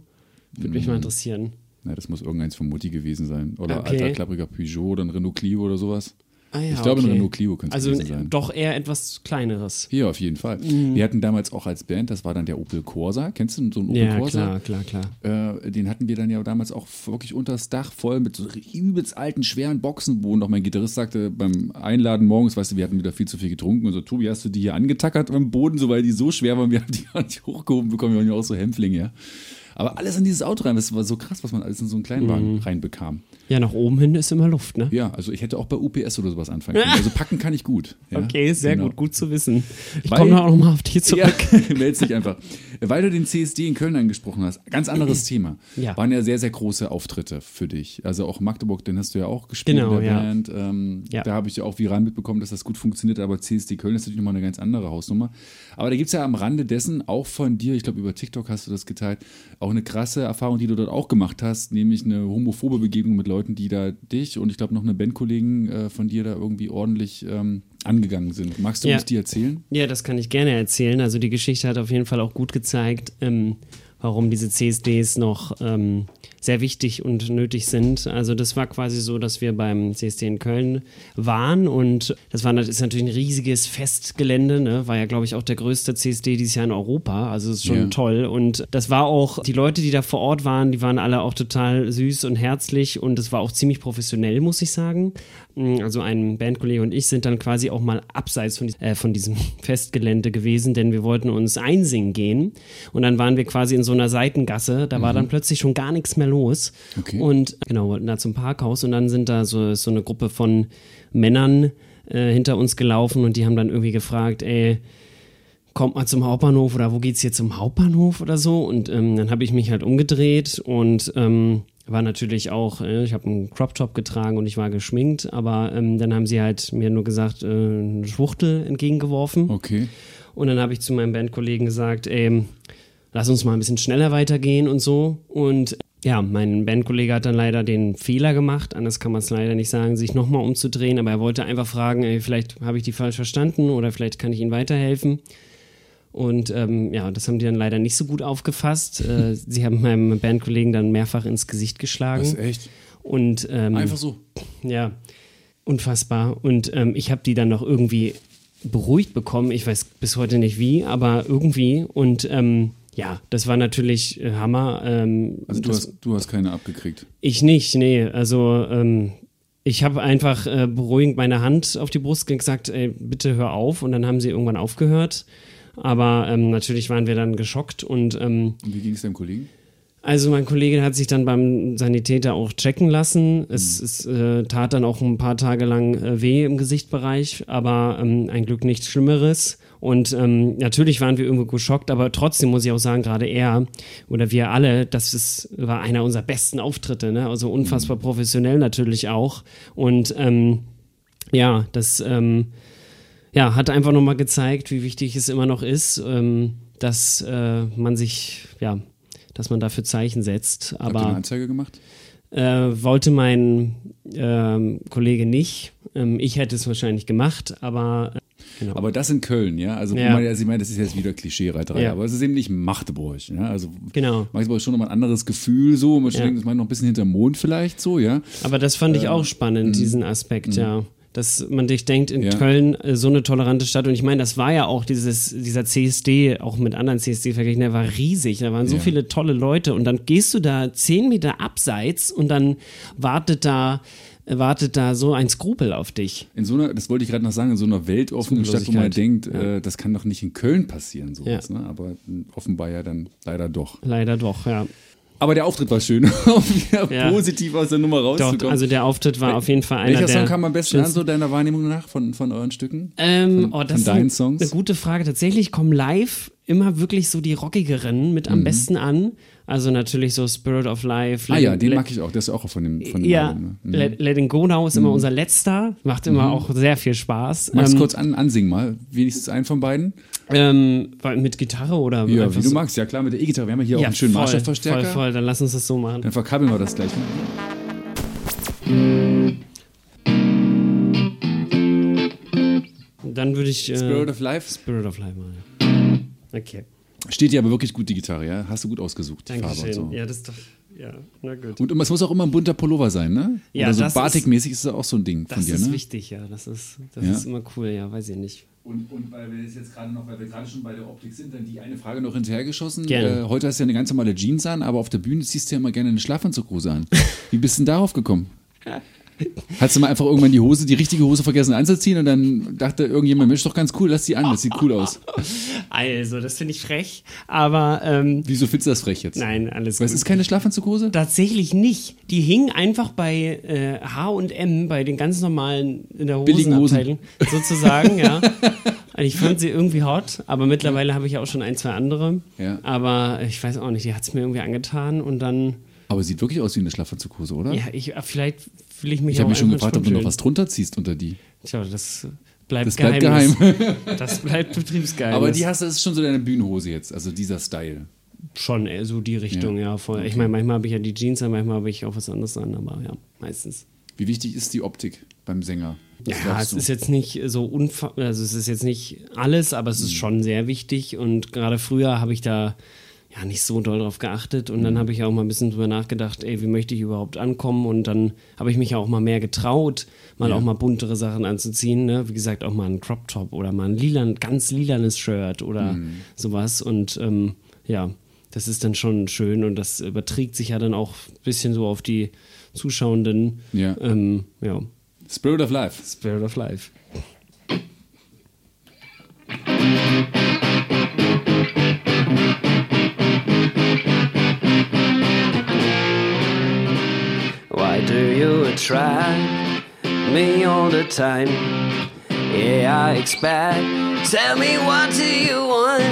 Würde mich Mm. mal interessieren. Na, das muss irgendeins von Mutti gewesen sein. Oder Okay. alter klappriger Peugeot oder ein Renault Clio oder sowas. Ah, ja, ich glaube, ein okay. Renault Clio könnte es Also gewesen sein. doch eher etwas kleineres. Hier auf jeden Fall. Mm. Wir hatten damals auch als Band, das war dann der Opel Corsa. Kennst du so einen Opel Ja, Corsa? klar, klar, klar. Äh, den hatten wir dann ja damals auch wirklich unters Dach voll mit so übelst alten, schweren Boxen, wo noch mein Gitarrist sagte beim Einladen morgens, weißt du, wir hatten wieder viel zu viel getrunken und so, Tobi, hast du die hier angetackert am Boden, so weil die so schwer waren, wir haben die gar nicht hochgehoben bekommen, wir waren ja auch so Hämpflinge, ja. Aber alles in dieses Auto rein, das war so krass, was man alles in so einen Kleinwagen Mhm. reinbekam. Ja, nach oben hin ist immer Luft, ne? Ja, also ich hätte auch bei UPS oder sowas anfangen können. Also packen kann ich gut. Ja, Okay, sehr genau. gut, gut zu wissen. Ich komme auch noch mal auf dich zurück. Ja, meld dich einfach. Weil du den CSD in Köln angesprochen hast, ganz anderes Thema. Ja. Waren ja sehr, sehr große Auftritte für dich. Also auch Magdeburg, den hast du ja auch gespielt Genau, in der ja. Band. Ähm, Ja. Da habe ich ja auch viral mitbekommen, dass das gut funktioniert, aber CSD Köln ist natürlich nochmal eine ganz andere Hausnummer. Aber da gibt es ja am Rande dessen auch von dir, ich glaube über TikTok hast du das geteilt, auch eine krasse Erfahrung, die du dort auch gemacht hast, nämlich eine homophobe Begegnung mit Leuten, die da dich und ich glaube noch eine Bandkollegen äh, von dir da irgendwie ordentlich ähm, angegangen sind. Magst du Ja. uns die erzählen? Ja, das kann ich gerne erzählen. Also die Geschichte hat auf jeden Fall auch gut gezeigt, ähm, warum diese CSDs noch ähm, sehr wichtig und nötig sind. Also das war quasi so, dass wir beim CSD in Köln waren und das war das ist natürlich ein riesiges Festgelände, ne? war ja glaube ich auch der größte CSD dieses Jahr in Europa. Also es ist schon Ja. toll und das war auch die Leute, die da vor Ort waren, die waren alle auch total süß und herzlich und es war auch ziemlich professionell, muss ich sagen. Also ein Bandkollege und ich sind dann quasi auch mal abseits von, äh, von diesem Festgelände gewesen, denn wir wollten uns einsingen gehen. Und dann waren wir quasi in so einer Seitengasse. Da war dann plötzlich schon gar nichts mehr los. Okay. Und genau, wollten da zum Parkhaus und dann sind da so, so eine Gruppe von Männern äh, hinter uns gelaufen und die haben dann irgendwie gefragt, ey, kommt mal zum Hauptbahnhof oder wo geht's hier zum Hauptbahnhof oder so? Und ähm, dann habe ich mich halt umgedreht und ähm, war natürlich auch, äh, ich habe einen Crop Top getragen und ich war geschminkt, aber ähm, dann haben sie halt mir nur gesagt, äh, eine Schwuchtel entgegengeworfen. Okay. Und dann habe ich zu meinem Bandkollegen gesagt, ey, lass uns mal ein bisschen schneller weitergehen und so. Und ja, mein Bandkollege hat dann leider den Fehler gemacht, anders kann man es leider nicht sagen, sich nochmal umzudrehen, aber er wollte einfach fragen, ey, vielleicht habe ich die falsch verstanden oder vielleicht kann ich Ihnen weiterhelfen. Und ähm, ja, das haben die dann leider nicht so gut aufgefasst. äh, sie haben meinem Bandkollegen dann mehrfach ins Gesicht geschlagen. Das ist echt. Und ähm, Einfach so. ja, unfassbar. Und ähm, ich habe die dann noch irgendwie beruhigt bekommen. Ich weiß bis heute nicht wie, aber irgendwie. Und ähm, ja, das war natürlich äh, Hammer. Ähm, Also du hast, du hast keine abgekriegt. ich nicht, nee. Also ähm, ich habe einfach äh, beruhigend meine Hand auf die Brust gesagt, ey, bitte hör auf. Und dann haben sie irgendwann aufgehört. Aber ähm, natürlich waren wir dann geschockt und ähm, Und wie ging es deinem Kollegen? also mein Kollege hat sich dann beim Sanitäter auch checken lassen. Es, es äh, tat dann auch ein paar Tage lang äh, weh im Gesichtbereich, aber ähm, ein Glück nichts Schlimmeres. Und ähm, natürlich waren wir irgendwo geschockt, aber trotzdem muss ich auch sagen, gerade er oder wir alle, das ist, war einer unserer besten Auftritte, ne? also unfassbar professionell natürlich auch. Und ähm, ja, das ähm, ja, hat einfach nochmal gezeigt, wie wichtig es immer noch ist, ähm, dass äh, man sich, ja, dass man dafür Zeichen setzt. Habt ihr eine Aber Anzeige gemacht? äh, wollte mein ähm, Kollege nicht. Ähm, ich hätte es wahrscheinlich gemacht, aber genau. Aber das in Köln, ja. Also, Ja. mal, also ich meine, das ist jetzt wieder Klischee-Reiterei, Ja. aber es ist eben nicht Magdeburg, ja. Also Genau. Magdeburg ist schon nochmal ein anderes Gefühl so. Man Ja. denkt, das meint noch ein bisschen hinterm Mond vielleicht so, ja. Aber das fand ich auch spannend, diesen Aspekt, ja. Dass man sich denkt, in Ja. Köln äh, so eine tolerante Stadt. Und ich meine, das war ja auch dieses, dieser CSD, auch mit anderen CSD verglichen, der war riesig. Da waren so Ja. viele tolle Leute. Und dann gehst du da zehn Meter abseits und dann wartet da, wartet da so ein Skrupel auf dich. In so einer, das wollte ich gerade noch sagen, in so einer weltoffenen Stadt, wo man denkt, Zuglosigkeit. äh, das kann doch nicht in Köln passieren, sowas, Ja. ne? Aber offenbar ja dann leider doch. Leider doch, ja. Aber der Auftritt war schön, um Ja. positiv aus der Nummer Doch, rauszukommen. also der Auftritt war auf jeden Fall einer Welcher der. Song kam am besten an, so deiner Wahrnehmung nach, von, von euren Stücken? Ähm, Von- oh, das von ist deinen eine, Songs? eine gute Frage. Tatsächlich kommen live immer wirklich so die rockigeren mit am Mhm. besten an. Also natürlich so Spirit of Life. Ah ja, den Let- mag ich auch. Der ist auch von dem, von dem Ja, Album. Ne? Mhm. Let, Let It Go Now ist immer unser letzter. Macht immer auch sehr viel Spaß. Magst du Ähm, kurz an, ansingen mal? Wenigstens einen von beiden? ähm, mit Gitarre oder Ja, wie du so? magst. Ja klar, mit der E-Gitarre. Wir haben ja hier auch Ja, einen schönen Marshall-Verstärker. Voll, voll, dann lass uns das so machen. Dann verkabeln wir das gleich mal. Dann würde ich. Äh, Spirit of Life. Spirit of Life machen. Okay. Steht dir aber wirklich gut die Gitarre, ja? Hast du gut ausgesucht, die Farbe und Dankeschön. so. Ja, das ist doch. Ja, na gut. Und es muss auch immer ein bunter Pullover sein, ne? Ja, Oder so das Batik-mäßig ist das auch so ein Ding von Das dir, ist ne? wichtig, ja. Das ist, das Ja. ist immer cool, ja, weiß ich nicht. Und, und weil wir jetzt gerade noch, weil wir gerade schon bei der Optik sind, dann die eine Frage noch hinterhergeschossen. Gerne. Äh, heute hast du ja eine ganz normale Jeans an, aber auf der Bühne ziehst du ja immer gerne eine Schlafanzughose an. Wie bist du denn darauf gekommen? Hast du mal einfach irgendwann die Hose, die richtige Hose vergessen anzuziehen und dann dachte irgendjemand, Mensch, doch ganz cool, lass die an, das sieht cool aus. Also, das finde ich frech, aber ähm, Wieso findest du das frech jetzt? nein, alles Weil es gut. ist keine Schlafanzughose? Tatsächlich nicht. Die hingen einfach bei äh, H&M, bei den ganz normalen in der. Hosenabteilung, sozusagen, ja. Ich fand sie irgendwie hot, aber mittlerweile habe ich ja auch schon ein, zwei andere. Ja. Aber ich weiß auch nicht, die hat es mir irgendwie angetan und dann, Aber sieht wirklich aus wie eine Schlafanzughose, oder? ja, ich, vielleicht fühle ich mich ich habe mich schon gefragt, ob du noch was drunter ziehst unter die. Tja, das bleibt, Das bleibt Geheimnis. geheim. Das bleibt Betriebsgeheimnis. Aber die hast du, das ist schon so deine Bühnenhose jetzt, also dieser Style. Schon eher so die Richtung, ja. voll. Ich meine, manchmal habe ich ja die Jeans an, manchmal habe ich auch was anderes an, aber ja, meistens. Wie wichtig ist die Optik beim Sänger? Was Ja, es ist jetzt nicht so unfa also es ist jetzt nicht alles, aber es ist schon sehr wichtig und gerade früher habe ich da ja nicht so doll drauf geachtet und Mhm. dann habe ich auch mal ein bisschen drüber nachgedacht, ey, wie möchte ich überhaupt ankommen und dann habe ich mich ja auch mal mehr getraut, mal Ja. auch mal buntere Sachen anzuziehen, ne? wie gesagt auch mal ein Crop Top oder mal ein lilan, ganz lilanes Shirt oder Mhm. sowas und ähm, ja, das ist dann schon schön und das überträgt sich ja dann auch ein bisschen so auf die Zuschauenden. Ja. Ähm, ja. Spirit of Life. Spirit of Life. Try me all the time? Yeah, I expect. Tell me what do you want?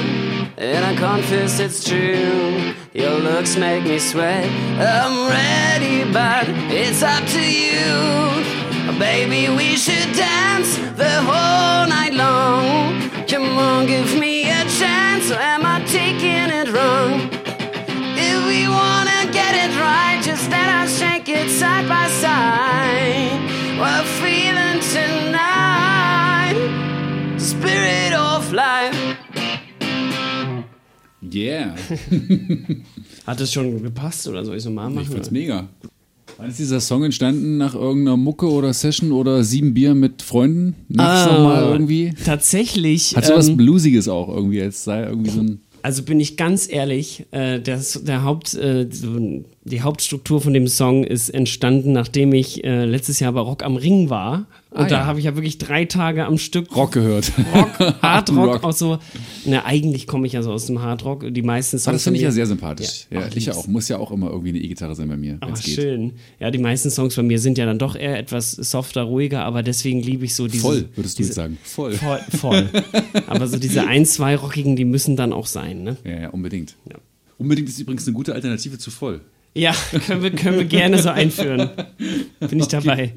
And I confess it's true. Your looks make me sweat. I'm ready, but it's up to you. Baby, we should dance the whole night long. Come on, give me a chance. Or am I taking it wrong? Side by side. We're feeling tonight, spirit of life. Yeah. Hat es schon gepasst oder soll ich so mal machen? Ich find's mega. Wann ist dieser Song entstanden? Nach irgendeiner Mucke oder Session oder sieben Bier mit Freunden? Nachts Ah, nochmal irgendwie? Tatsächlich. Hat so was ähm, Bluesiges auch irgendwie, als sei irgendwie so ein. Also bin ich ganz ehrlich, äh, das, der Haupt, äh, die Hauptstruktur von dem Song ist entstanden, nachdem ich äh, letztes Jahr bei Rock am Ring war. Und Ah, da ja. habe ich ja wirklich drei Tage am Stück Rock gehört. Rock, Hardrock, Rock. auch so. Na, eigentlich komme ich ja so aus dem Hardrock. Die meisten Songs. Ah, das finde ich ja sehr sympathisch. Ja, Ach, ich ja auch. Muss ja auch immer irgendwie eine E-Gitarre sein bei mir, es geht. schön. Ja, die meisten Songs bei mir sind ja dann doch eher etwas softer, ruhiger, aber deswegen liebe ich so diese. Voll, würdest du diese, jetzt sagen. Voll. Voll, voll. aber so diese ein, zwei rockigen, die müssen dann auch sein, ne? Ja, ja, unbedingt. Ja. Unbedingt ist übrigens eine gute Alternative zu voll. Ja, können wir, können wir gerne so einführen. Bin ich dabei.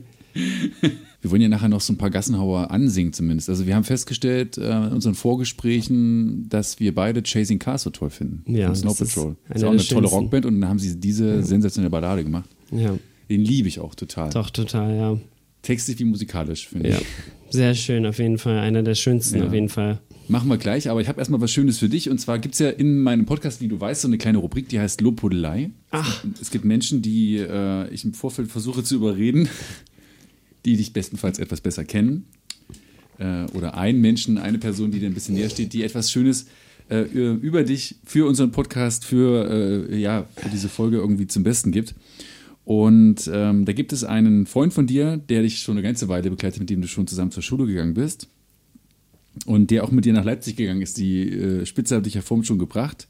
Wir wollen ja nachher noch so ein paar Gassenhauer ansingen zumindest. Also wir haben festgestellt äh, in unseren Vorgesprächen, dass wir beide Chasing Cars so toll finden. Ja, von Snow das ist Patrol. eine Das ist auch eine tolle. Rockband und dann haben sie diese sensationelle Ballade gemacht. Ja, Den liebe ich auch total. doch, total, ja. Textlich wie musikalisch, finde Ja, ich. sehr schön auf jeden Fall. Einer der schönsten Ja. auf jeden Fall. Machen wir gleich, aber ich habe erstmal was Schönes für dich. Und zwar gibt es ja in meinem Podcast, wie du weißt, so eine kleine Rubrik, die heißt Lobhudelei. Ach. Es gibt Menschen, die äh, ich im Vorfeld versuche zu überreden, die dich bestenfalls etwas besser kennen. Äh, oder einen Menschen, eine Person, die dir ein bisschen näher steht, die etwas Schönes äh, über dich für unseren Podcast, für, äh, ja, für diese Folge irgendwie zum Besten gibt. Und ähm, da gibt es einen Freund von dir, der dich schon eine ganze Weile begleitet, mit dem du schon zusammen zur Schule gegangen bist. Und der auch mit dir nach Leipzig gegangen ist. Die äh, Spitze hat dich ja vorhin schon gebracht.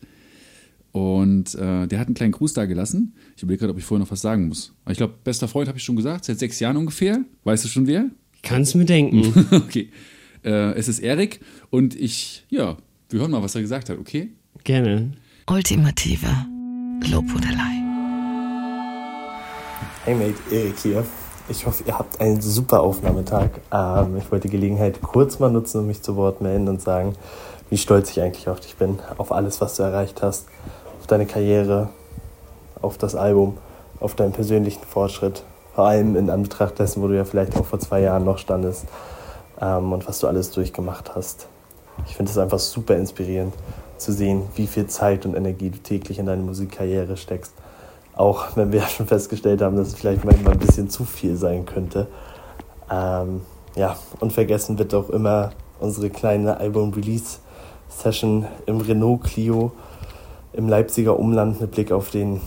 Und äh, der hat einen kleinen Gruß da gelassen. Ich überlege gerade, ob ich vorher noch was sagen muss. Aber ich glaube, bester Freund habe ich schon gesagt, seit sechs Jahren ungefähr. Weißt du schon wer? Kannst mir denken. okay. Äh, es ist Erik und ich, ja, wir hören mal, was er gesagt hat, okay? Gerne. Ultimative Lobhudelei. Hey Mate, Erik hier. Ich hoffe, ihr habt einen super Aufnahmetag. Ähm, ich wollte die Gelegenheit kurz mal nutzen und mich zu Wort melden und sagen, wie stolz ich eigentlich auf dich bin, auf alles, was du erreicht hast, auf deine Karriere, auf das Album, auf deinen persönlichen Fortschritt, vor allem in Anbetracht dessen, wo du ja vielleicht auch vor zwei Jahren noch standest ähm, und was du alles durchgemacht hast. Ich finde es einfach super inspirierend zu sehen, wie viel Zeit und Energie du täglich in deine Musikkarriere steckst. Auch wenn wir ja schon festgestellt haben, dass es vielleicht manchmal ein bisschen zu viel sein könnte. Ähm, ja, unvergessen wird auch immer unsere kleine Album-Release-Session im Renault Clio im Leipziger Umland mit Blick auf den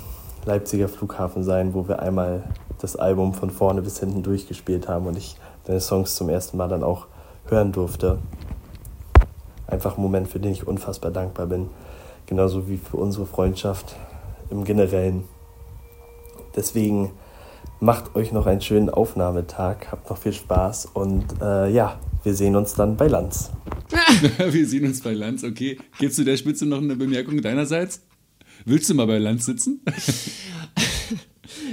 Leipziger Flughafen sein, wo wir einmal das Album von vorne bis hinten durchgespielt haben und ich deine Songs zum ersten Mal dann auch hören durfte. Einfach ein Moment, für den ich unfassbar dankbar bin. Genauso wie für unsere Freundschaft im Generellen. Deswegen macht euch noch einen schönen Aufnahmetag, habt noch viel Spaß und äh, ja, wir sehen uns dann bei Lanz. wir sehen uns bei Lanz, okay. Gibst du der Spitze noch eine Bemerkung deinerseits? Willst du mal bei Lanz sitzen?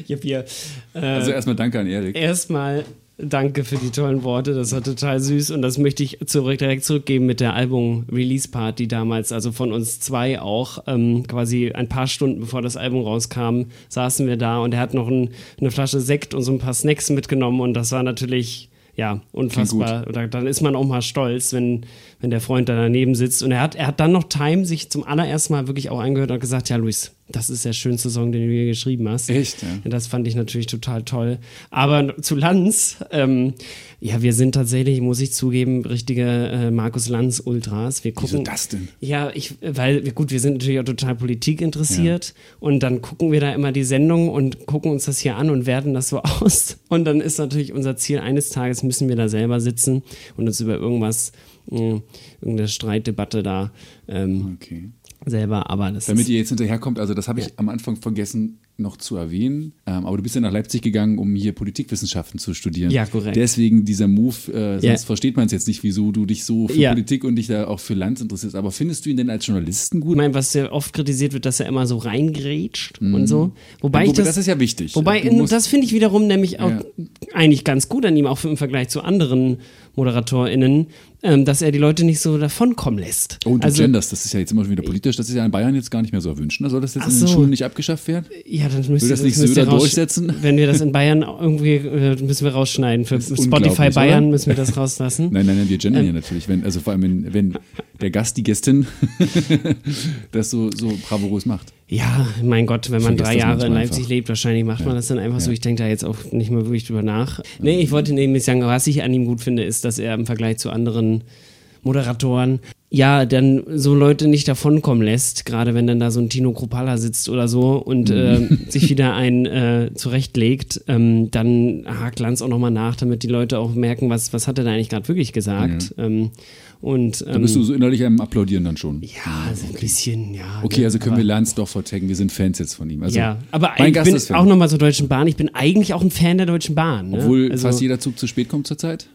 Ich habe hier äh, Also erstmal danke an Erik. erstmal danke für die tollen Worte. Das war total süß und das möchte ich zurück, direkt zurückgeben mit der Album-Release-Party damals. Also von uns zwei auch. Ähm, quasi ein paar Stunden bevor das Album rauskam, saßen wir da und er hat noch ein, eine Flasche Sekt und so ein paar Snacks mitgenommen und das war natürlich. Ja, unfassbar. Oder dann ist man auch mal stolz, wenn, wenn der Freund da daneben sitzt. Und er hat, er hat dann noch Time sich zum allerersten Mal wirklich auch angehört und gesagt, ja, Luis, das ist der schönste Song, den du hier geschrieben hast. Echt, ja. Ja, Das fand ich natürlich total toll. Aber zu Lanz, ähm, ja, wir sind tatsächlich, muss ich zugeben, richtige äh, Markus Lanz Ultras. Wir gucken. Wieso das denn? Ja, ich, weil, gut, wir sind natürlich auch total Politik interessiert und dann gucken wir da immer die Sendung und gucken uns das hier an und werten das so aus. Und dann ist natürlich unser Ziel, eines Tages müssen wir da selber sitzen und uns über irgendwas, äh, irgendeine Streitdebatte da ähm, Okay. Selber, aber das Damit ihr jetzt hinterherkommt, also das habe ich am Anfang vergessen noch zu erwähnen, ähm, aber du bist ja nach Leipzig gegangen, um hier Politikwissenschaften zu studieren. Ja, korrekt. Deswegen dieser Move, äh, sonst Ja. versteht man es jetzt nicht, wieso du dich so für Ja. Politik und dich da auch für Land interessierst. Aber findest du ihn denn als Journalisten ich gut? meine, was ja oft kritisiert wird, dass er immer so reingrätscht und so. Wobei Ja, ich wobei, das, das ist ja wichtig. Wobei, das finde ich wiederum nämlich auch Ja. eigentlich ganz gut an ihm, auch im Vergleich zu anderen ModeratorInnen, ähm, dass er die Leute nicht so davonkommen lässt. Oh, und du also, genders, das ist ja jetzt immer schon wieder politisch, das ist ja in Bayern jetzt gar nicht mehr so erwünscht. ne? Soll das jetzt in den so. Schulen nicht abgeschafft werden? ja, dann müsste das nicht Söder durchsetzen? Wenn wir das in Bayern irgendwie, äh, müssen wir rausschneiden. Für Spotify Bayern oder? müssen wir das rauslassen. Nein, nein, nein, wir gendern Ähm. ja natürlich. Wenn, also vor allem, wenn, wenn der Gast, die Gästin das so, so bravourös macht. Ja, mein Gott, wenn man drei Jahre in Leipzig einfach. lebt, wahrscheinlich macht man Ja. das dann einfach so. Ja. Ich denke da jetzt auch nicht mehr wirklich drüber nach. Nee, ich wollte nämlich sagen, was ich an ihm gut finde, ist, dass er im Vergleich zu anderen Moderatoren ja dann so Leute nicht davonkommen lässt, gerade wenn dann da so ein Tino Kropala sitzt oder so und Mhm. äh, sich wieder ein äh, zurechtlegt, ähm, dann hakt Lanz auch nochmal nach, damit die Leute auch merken, was, was hat er da eigentlich gerade wirklich gesagt. Ähm, und, Da bist ähm, du so innerlich am Applaudieren dann schon. ja, so ein bisschen, ja. Okay, also können wir Lanz doch vertaggen. Wir sind Fans jetzt von ihm. Also, ja, aber mein ich Gast bin auch nochmal zur Deutschen Bahn. Ich bin eigentlich auch ein Fan der Deutschen Bahn. Ne? Obwohl also, fast jeder Zug zu spät kommt zurzeit.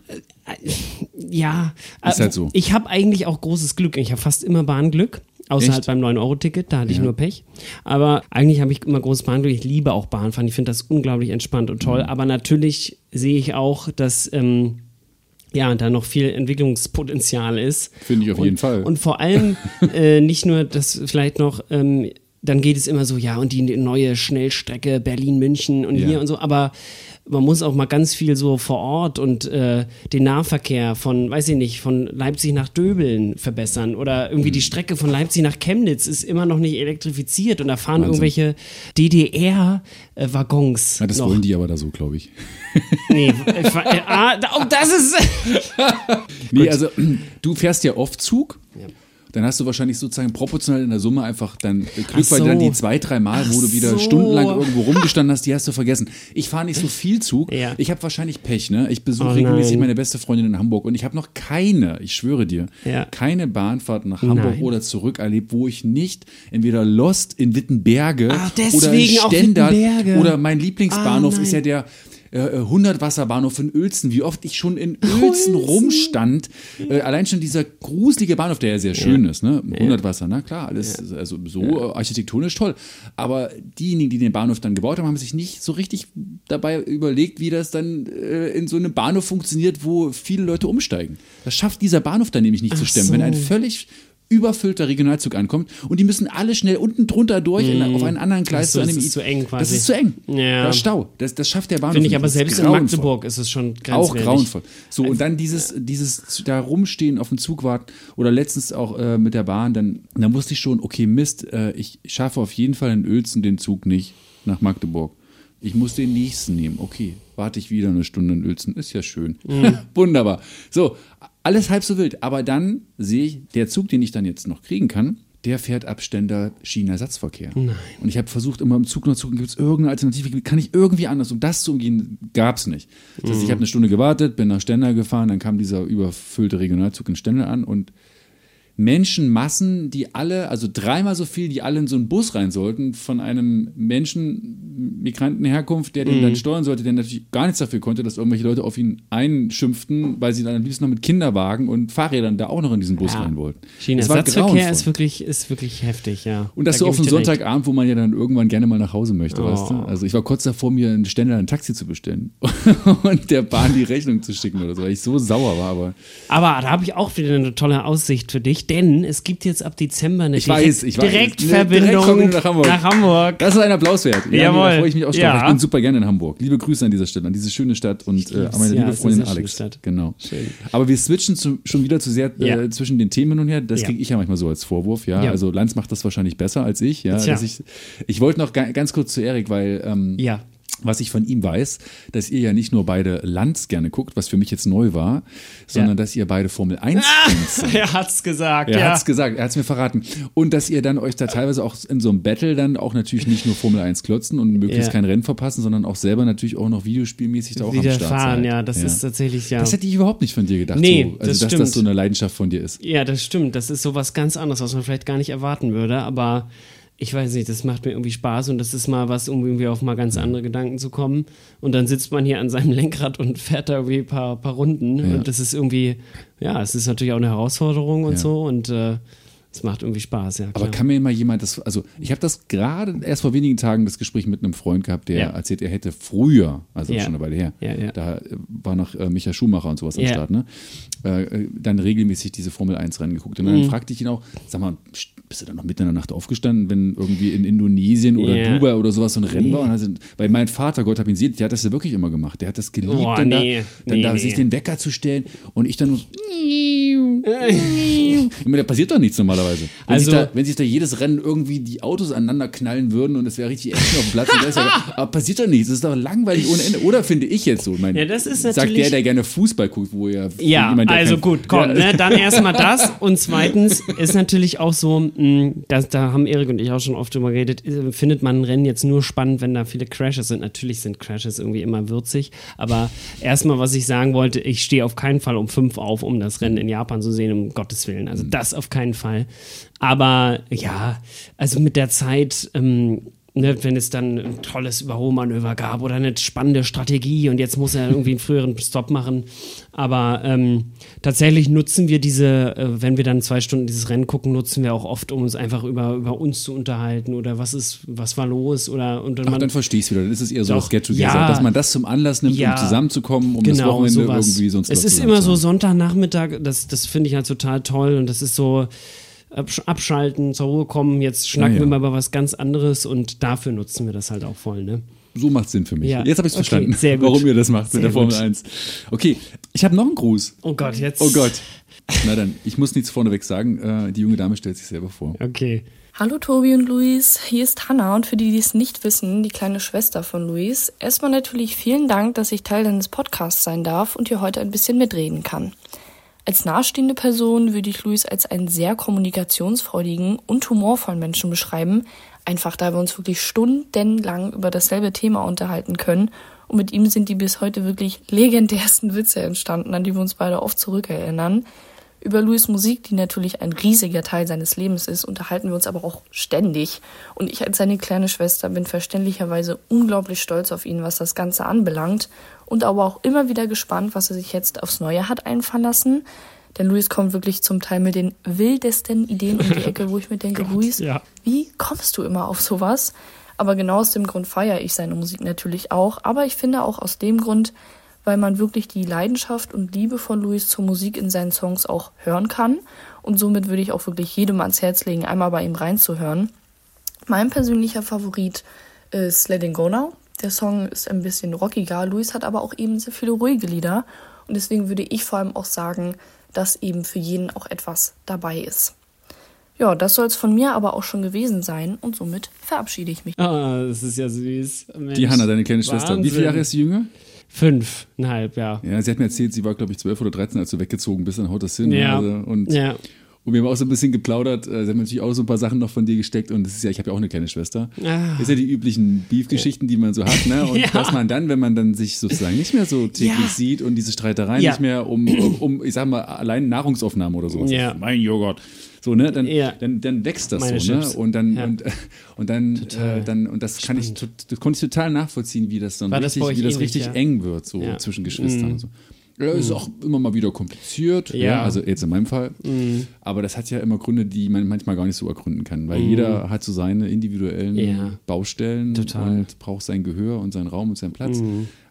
Ja, Ist äh, halt so. Ich habe eigentlich auch großes Glück. Ich habe fast immer Bahnglück. Außer Echt? halt beim 9-Euro-Ticket, da hatte ich Ja. nur Pech. Aber eigentlich habe ich immer großes Bahnglück. Ich liebe auch Bahnfahren. Ich finde das unglaublich entspannt und Mhm. toll. Aber natürlich sehe ich auch, dass ähm, ja, da noch viel Entwicklungspotenzial ist. Finde ich auf und, jeden Fall. Und vor allem äh, nicht nur, dass vielleicht noch, ähm, dann geht es immer so, ja, und die neue Schnellstrecke Berlin-München und Ja. hier und so, aber man muss auch mal ganz viel so vor Ort und äh, den Nahverkehr von, weiß ich nicht, von Leipzig nach Döbeln verbessern oder irgendwie Mhm. die Strecke von Leipzig nach Chemnitz ist immer noch nicht elektrifiziert und da fahren Wahnsinn. irgendwelche DDR-Waggons. Ja, das wollen die aber da so, glaube ich. Nee, äh, äh, ah, oh, das ist. Nee, also du fährst ja oft Zug. Ja. Dann hast du wahrscheinlich sozusagen proportional in der Summe einfach dann Glück, Ach weil so. dann die zwei, drei Mal, wo Ach du wieder so. stundenlang irgendwo rumgestanden hast, die hast du vergessen. Ich fahre nicht so viel Zug. Ja. Ich habe wahrscheinlich Pech, ne? Ich besuche Oh regelmäßig meine beste Freundin in Hamburg und ich habe noch keine, ich schwöre dir, Ja. keine Bahnfahrt nach Hamburg Nein. oder zurück erlebt, wo ich nicht entweder Lost in Wittenberge Ach, oder in Wittenberge. oder mein Lieblingsbahnhof Ah, ist ja der äh, 100 Wasserbahnhof in Uelzen, wie oft ich schon in Uelzen rumstand. Äh, allein schon dieser gruselige Bahnhof, der ja sehr schön ist, ne? 100 Wasser, na klar, alles also so äh, architektonisch toll. Aber diejenigen, die den Bahnhof dann gebaut haben, haben sich nicht so richtig dabei überlegt, wie das dann äh, in so einem Bahnhof funktioniert, wo viele Leute umsteigen. Das schafft dieser Bahnhof dann nämlich nicht zu Ach stemmen. so. Wenn ein völlig überfüllter Regionalzug ankommt und die müssen alle schnell unten drunter durch in, auf einen anderen Gleis zu das einem ist zu eng Das quasi. ist zu eng. Ja. Das ist Stau. Das, das schafft der Bahnhof Finde ich aber Das selbst in. Magdeburg ist es schon Auch grenzwertig. grauenvoll. So, und dann dieses, dieses da rumstehen, auf den Zug warten oder letztens auch äh, mit der Bahn, dann, dann wusste ich schon, okay, Mist, äh, ich schaffe auf jeden Fall in Uelzen den Zug nicht nach Magdeburg. Ich muss den nächsten nehmen. Okay, warte ich wieder eine Stunde in Uelzen. Ist ja schön. Mhm. Wunderbar. So, alles halb so wild. Aber dann sehe ich, der Zug, den ich dann jetzt noch kriegen kann, der fährt Abständer Schienenersatzverkehr. Und ich habe versucht, immer im Zug noch zu gucken, gibt es irgendeine Alternative? Kann ich irgendwie anders? Um das zu umgehen, gab es nicht. Das heißt, ich habe eine Stunde gewartet, bin nach Stendal gefahren, dann kam dieser überfüllte Regionalzug in Stendal an und Menschenmassen, die alle, also dreimal so viel, die alle in so einen Bus rein sollten, von einem Menschen, Migrantenherkunft, der den dann steuern sollte, der natürlich gar nichts dafür konnte, dass irgendwelche Leute auf ihn einschimpften, weil sie dann am liebsten noch mit Kinderwagen und Fahrrädern da auch noch in diesen Bus Ja. rein wollten. Schienenersatzverkehr ist wirklich, ist wirklich heftig, ja. Und das Da so auf einen. Sonntagabend, wo man ja dann irgendwann gerne mal nach Hause möchte, Oh. weißt du? Also ich war kurz davor, mir in Stendal ein Taxi zu bestellen und der Bahn die Rechnung zu schicken oder so, weil ich so sauer war, aber Aber da habe ich auch wieder eine tolle Aussicht für dich, denn es gibt jetzt ab Dezember eine Ich weiß, ich weiß. Direktverbindung Direktverbindung nach Hamburg. Nach Hamburg. Das ist ein Applaus wert. Ja, Jawohl. Da freue ich mich auch schon Ja. Ich bin super gerne in Hamburg. Liebe Grüße an dieser Stelle, an diese schöne Stadt und äh, an meine Ja, liebe Freundin Alex. Stadt. Genau. Schön. Aber wir switchen zu, schon wieder zu sehr äh, zwischen den Themen und her. Das kriege ich ja manchmal so als Vorwurf. Ja, also Lanz macht das wahrscheinlich besser als ich. Ja, ich, ich wollte noch ga, ganz kurz zu Erik, weil ähm, Ja. Was ich von ihm weiß, dass ihr ja nicht nur beide Lanz gerne guckt, was für mich jetzt neu war, sondern Ja. dass ihr beide Formel 1 Fans seid. Er hat's gesagt, Er ja. hat's gesagt, er hat's mir verraten. Und dass ihr dann euch da teilweise auch in so einem Battle dann auch natürlich nicht nur Formel 1 klotzen und möglichst Ja. kein Rennen verpassen, sondern auch selber natürlich auch noch videospielmäßig da auch Wieder am Start fahren, ja, das ist tatsächlich, ja. Das hätte ich überhaupt nicht von dir gedacht. Nee, so. Also, das dass stimmt. das so eine Leidenschaft von dir ist. Ja, das stimmt. Das ist sowas ganz anderes, was man vielleicht gar nicht erwarten würde. Aber ich weiß nicht, das macht mir irgendwie Spaß und das ist mal was, um irgendwie auf mal ganz andere Gedanken zu kommen. Und dann sitzt man hier an seinem Lenkrad und fährt da irgendwie ein paar, paar Runden. Ja. Und das ist irgendwie, ja, es ist natürlich auch eine Herausforderung und Ja. so. Und äh, es macht irgendwie Spaß, ja. Klar. Aber kann mir immer jemand das, also ich habe das gerade erst vor wenigen Tagen das Gespräch mit einem Freund gehabt, der Ja. erzählt, er hätte früher, also Ja. schon eine Weile her, Ja, da äh, war noch äh, Michael Schumacher und sowas am. Start, ne? Äh, äh, dann regelmäßig diese Formel 1 Rennen geguckt. Und dann Mhm. fragte ich ihn auch, sag mal, bist du dann noch mitten in der Nacht aufgestanden, wenn irgendwie in Indonesien oder. Dubai oder sowas so ein Rennen war? Und also, weil mein Vater, Gott hab ihn sieht, der hat das ja wirklich immer gemacht. Der hat das geliebt, Boah, dann, nee. da, dann Nee, da nee. sich den Wecker zu stellen und ich dann nur so, ich meine, da passiert doch nichts normalerweise. Wenn, Also- sich da, wenn sich da jedes Rennen irgendwie die Autos aneinander knallen würden und es wäre richtig Action auf dem Platz, dann wär's ja, aber passiert doch nichts. Das ist doch langweilig ohne Ende. Oder finde ich jetzt so? Mein, Ja, das ist Sagt der, der gerne Fußball guckt, wo ja Ja, jemand, also kein- gut, komm, Ja, ne, dann erstmal das und zweitens ist natürlich auch so, mh, das, da haben Erik und ich auch schon oft drüber geredet, äh, findet man ein Rennen jetzt nur spannend, wenn da viele Crashes sind. Natürlich sind Crashes irgendwie immer würzig, aber erstmal, was ich sagen wollte, ich stehe auf keinen Fall um fünf auf, um das Rennen in Japan zu sehen, um Gottes Willen. Also das auf keinen Fall. Aber ja, also mit der Zeit, ähm, ne, wenn es dann ein tolles Überholmanöver gab oder eine spannende Strategie und jetzt muss er irgendwie einen früheren Stop machen. Aber ähm, tatsächlich nutzen wir diese, äh, wenn wir dann zwei Stunden dieses Rennen gucken, nutzen wir auch oft, um uns einfach über, über uns zu unterhalten oder was ist, was war los oder und Ach, man, dann verstehe ich es wieder. Dann ist es eher so Doch, das Get-Together, ja. dass man das zum Anlass nimmt, Ja. um zusammenzukommen, um das genau, Wochenende sowas. irgendwie sonst Es ist immer so. Sonntagnachmittag, das, das finde ich halt total toll und das ist so abschalten, zur Ruhe kommen, jetzt schnacken Ja, ja. wir mal über was ganz anderes und dafür nutzen wir das halt auch voll, ne? So macht Sinn für mich. Ja. Jetzt habe ich es Okay, verstanden, sehr gut. warum ihr das macht Sehr mit der Formel gut. 1. Okay, ich habe noch einen Gruß. Oh Gott, jetzt. Oh Gott. Na dann, ich muss nichts vorneweg sagen. Äh, die junge Dame stellt sich selber vor. Okay. Hallo Tobi und Luis, hier ist Hannah und für die, die es nicht wissen, die kleine Schwester von Luis. Erstmal natürlich vielen Dank, dass ich Teil deines Podcasts sein darf und hier heute ein bisschen mitreden kann. Als nahestehende Person würde ich Luis als einen sehr kommunikationsfreudigen und humorvollen Menschen beschreiben, einfach da wir uns wirklich stundenlang über dasselbe Thema unterhalten können und mit ihm sind die bis heute wirklich legendärsten Witze entstanden, an die wir uns beide oft zurückerinnern. Über Louis Musik, die natürlich ein riesiger Teil seines Lebens ist, unterhalten wir uns aber auch ständig. Und ich als seine kleine Schwester bin verständlicherweise unglaublich stolz auf ihn, was das Ganze anbelangt. Und aber auch immer wieder gespannt, was er sich jetzt aufs Neue hat einfallen lassen. Denn Louis kommt wirklich zum Teil mit den wildesten Ideen um die Ecke, wo ich mir denke, Louis, ja. wie kommst du immer auf sowas? Aber genau aus dem Grund feiere ich seine Musik natürlich auch. Aber ich finde auch aus dem Grund, weil man wirklich die Leidenschaft und Liebe von Louis zur Musik in seinen Songs auch hören kann. Und somit würde ich auch wirklich jedem ans Herz legen, einmal bei ihm reinzuhören. Mein persönlicher Favorit ist Letting Go Now. Der Song ist ein bisschen rockiger. Louis hat aber auch eben sehr viele ruhige Lieder. Und deswegen würde ich vor allem auch sagen, dass eben für jeden auch etwas dabei ist. Ja, das soll es von mir aber auch schon gewesen sein und somit verabschiede ich mich. Ah, das ist ja süß. Mensch. Die Hanna, deine kleine Schwester. Wie viele. Jahre ist sie jünger? Fünfeinhalb, ja. Ja, sie hat mir erzählt, sie war, glaube ich, 12 oder 13, als du weggezogen bist, dann haut das hin. Ja. Also, und, Ja. Und wir haben auch so ein bisschen geplaudert. äh, Sie haben natürlich auch so ein paar Sachen noch von dir gesteckt. Und das ist ja, ich habe ja auch eine kleine Schwester. Ah. Das ist ja die üblichen Beef-Geschichten, die man so hat. Ne? Und Ja. dass man dann, wenn man dann sich sozusagen nicht mehr so täglich Ja. sieht und diese Streitereien Ja. nicht mehr um, um, um, ich sag mal, allein Nahrungsaufnahme oder sowas. Ja. Mein Joghurt. So, ne, dann, Ja. dann, dann wächst das Meine so, ne? Chips. Und dann, Ja. und, und dann, Total. äh, dann, und das kann ich, das konnte ich total nachvollziehen, wie das dann War das richtig, euch wie das ähnlich, richtig ja? eng wird, so zwischen Geschwistern Mhm. und so. Ja, ist auch immer mal wieder kompliziert, ja. Ja. also jetzt in meinem Fall. Mhm. Aber das hat ja immer Gründe, die man manchmal gar nicht so ergründen kann, weil jeder hat so seine individuellen Mhm. Ja. Baustellen Total. Mhm. und braucht sein Gehör und seinen Raum und seinen Platz.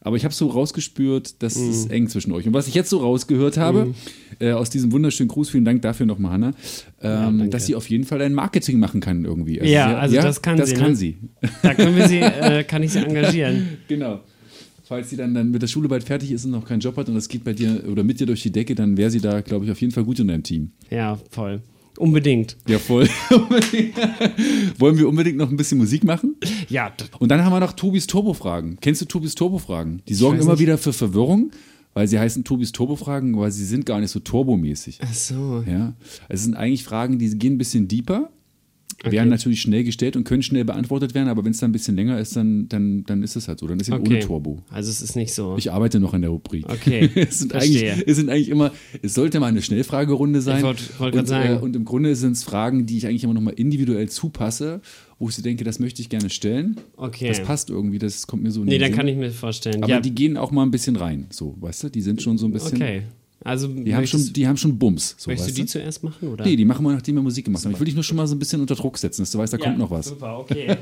Aber ich habe so rausgespürt, dass es eng zwischen euch. Und was ich jetzt so rausgehört habe, Mhm. äh, aus diesem wunderschönen Gruß, vielen Dank dafür nochmal, Hanna, ähm, danke. dass sie auf jeden Fall ein Marketing machen kann irgendwie. Ja, also das kann das sie, kann ne? sie. Da können wir sie, äh, kann ich sie engagieren. Genau. Falls sie dann, dann mit der Schule bald fertig ist und noch keinen Job hat und das geht bei dir oder mit dir durch die Decke, dann wäre sie da, glaube ich, auf jeden Fall gut in deinem Team. Ja, voll. Unbedingt. Ja, voll. Wollen wir unbedingt noch ein bisschen Musik machen? Ja, Und dann haben wir noch Tobis Turbo-Fragen. Kennst du Tobis Turbo-Fragen? Die sorgen immer nicht. wieder für Verwirrung, weil sie heißen Tobis Turbo-Fragen, weil sie sind gar nicht so turbomäßig. ach so. Ja. Es sind eigentlich Fragen, die gehen ein bisschen deeper, werden natürlich schnell gestellt und können schnell beantwortet werden, aber wenn es dann ein bisschen länger ist, dann, dann, dann ist es halt so. Dann ist es Okay. ohne Turbo. Also es ist nicht so. Ich arbeite noch in der Rubrik. Okay, es, sind eigentlich, es sind eigentlich immer, es sollte mal eine Schnellfragerunde sein. Ich wollt- wollt und, sagen. Äh, und im Grunde sind es Fragen, die ich eigentlich immer noch mal individuell zupasse, wo ich so denke, das möchte ich gerne stellen. Okay. Das passt irgendwie, das kommt mir so nee, dann Sinn. kann ich mir vorstellen. Aber ja, die gehen auch mal ein bisschen rein, so, weißt du? Die sind schon so ein bisschen, okay. Also die, haben schon, die haben schon Bums. So, möchtest du die zuerst machen? Oder? Nee, die machen wir, nachdem wir Musik gemacht haben. Ich will dich nur schon mal so ein bisschen unter Druck setzen, dass du weißt, da ja, kommt noch was. Super, okay.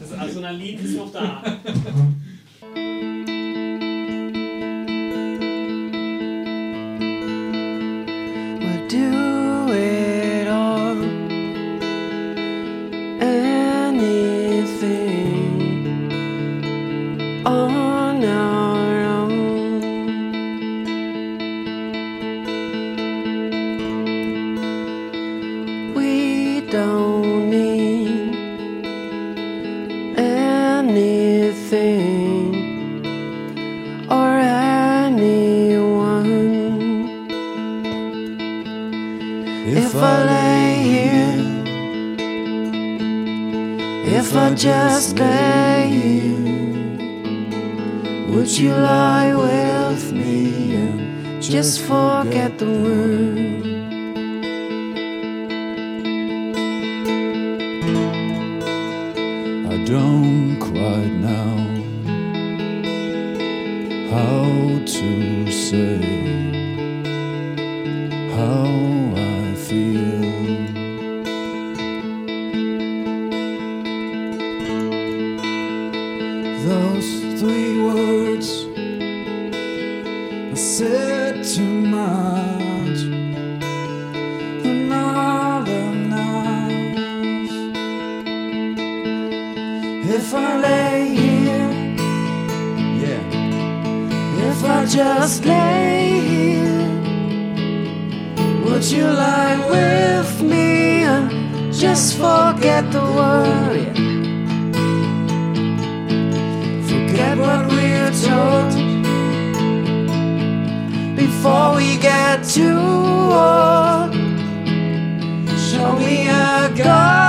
Das Adrenalin ist noch da. would you lie with me and just forget the world? Forget what we're told before we get too old. Show me a garden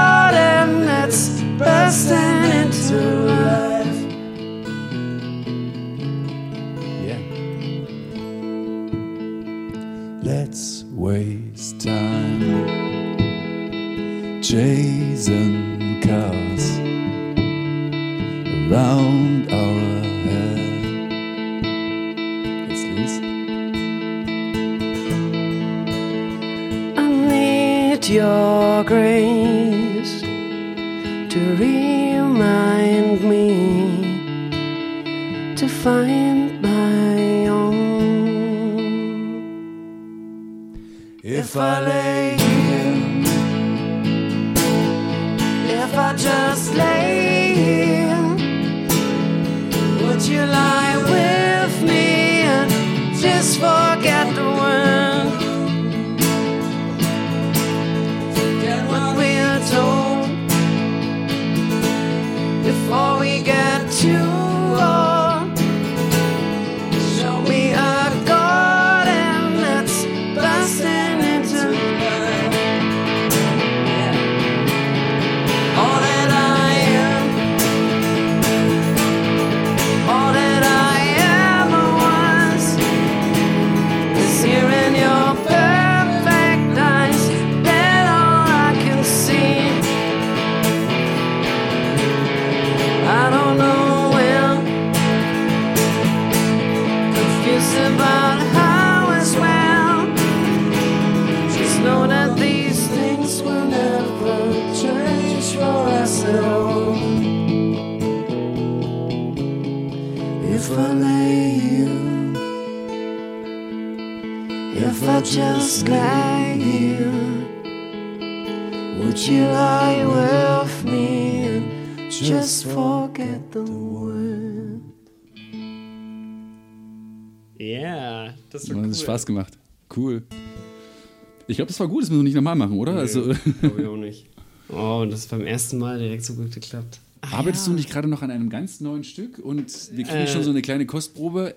find my own. If I lay here, If I just lay here, would you lie with me and just forget just lay here, would you lie with me and just forget the word? Yeah, das war Das cool. hat Spaß gemacht. Cool. Ich glaube, das war gut, das müssen wir nicht nochmal machen, oder? Also, Glaub ich auch nicht. Oh, und das ist beim ersten Mal direkt so gut geklappt. Arbeitest du nicht gerade noch an einem ganz neuen Stück und wir kriegen Äh. schon so eine kleine Kostprobe,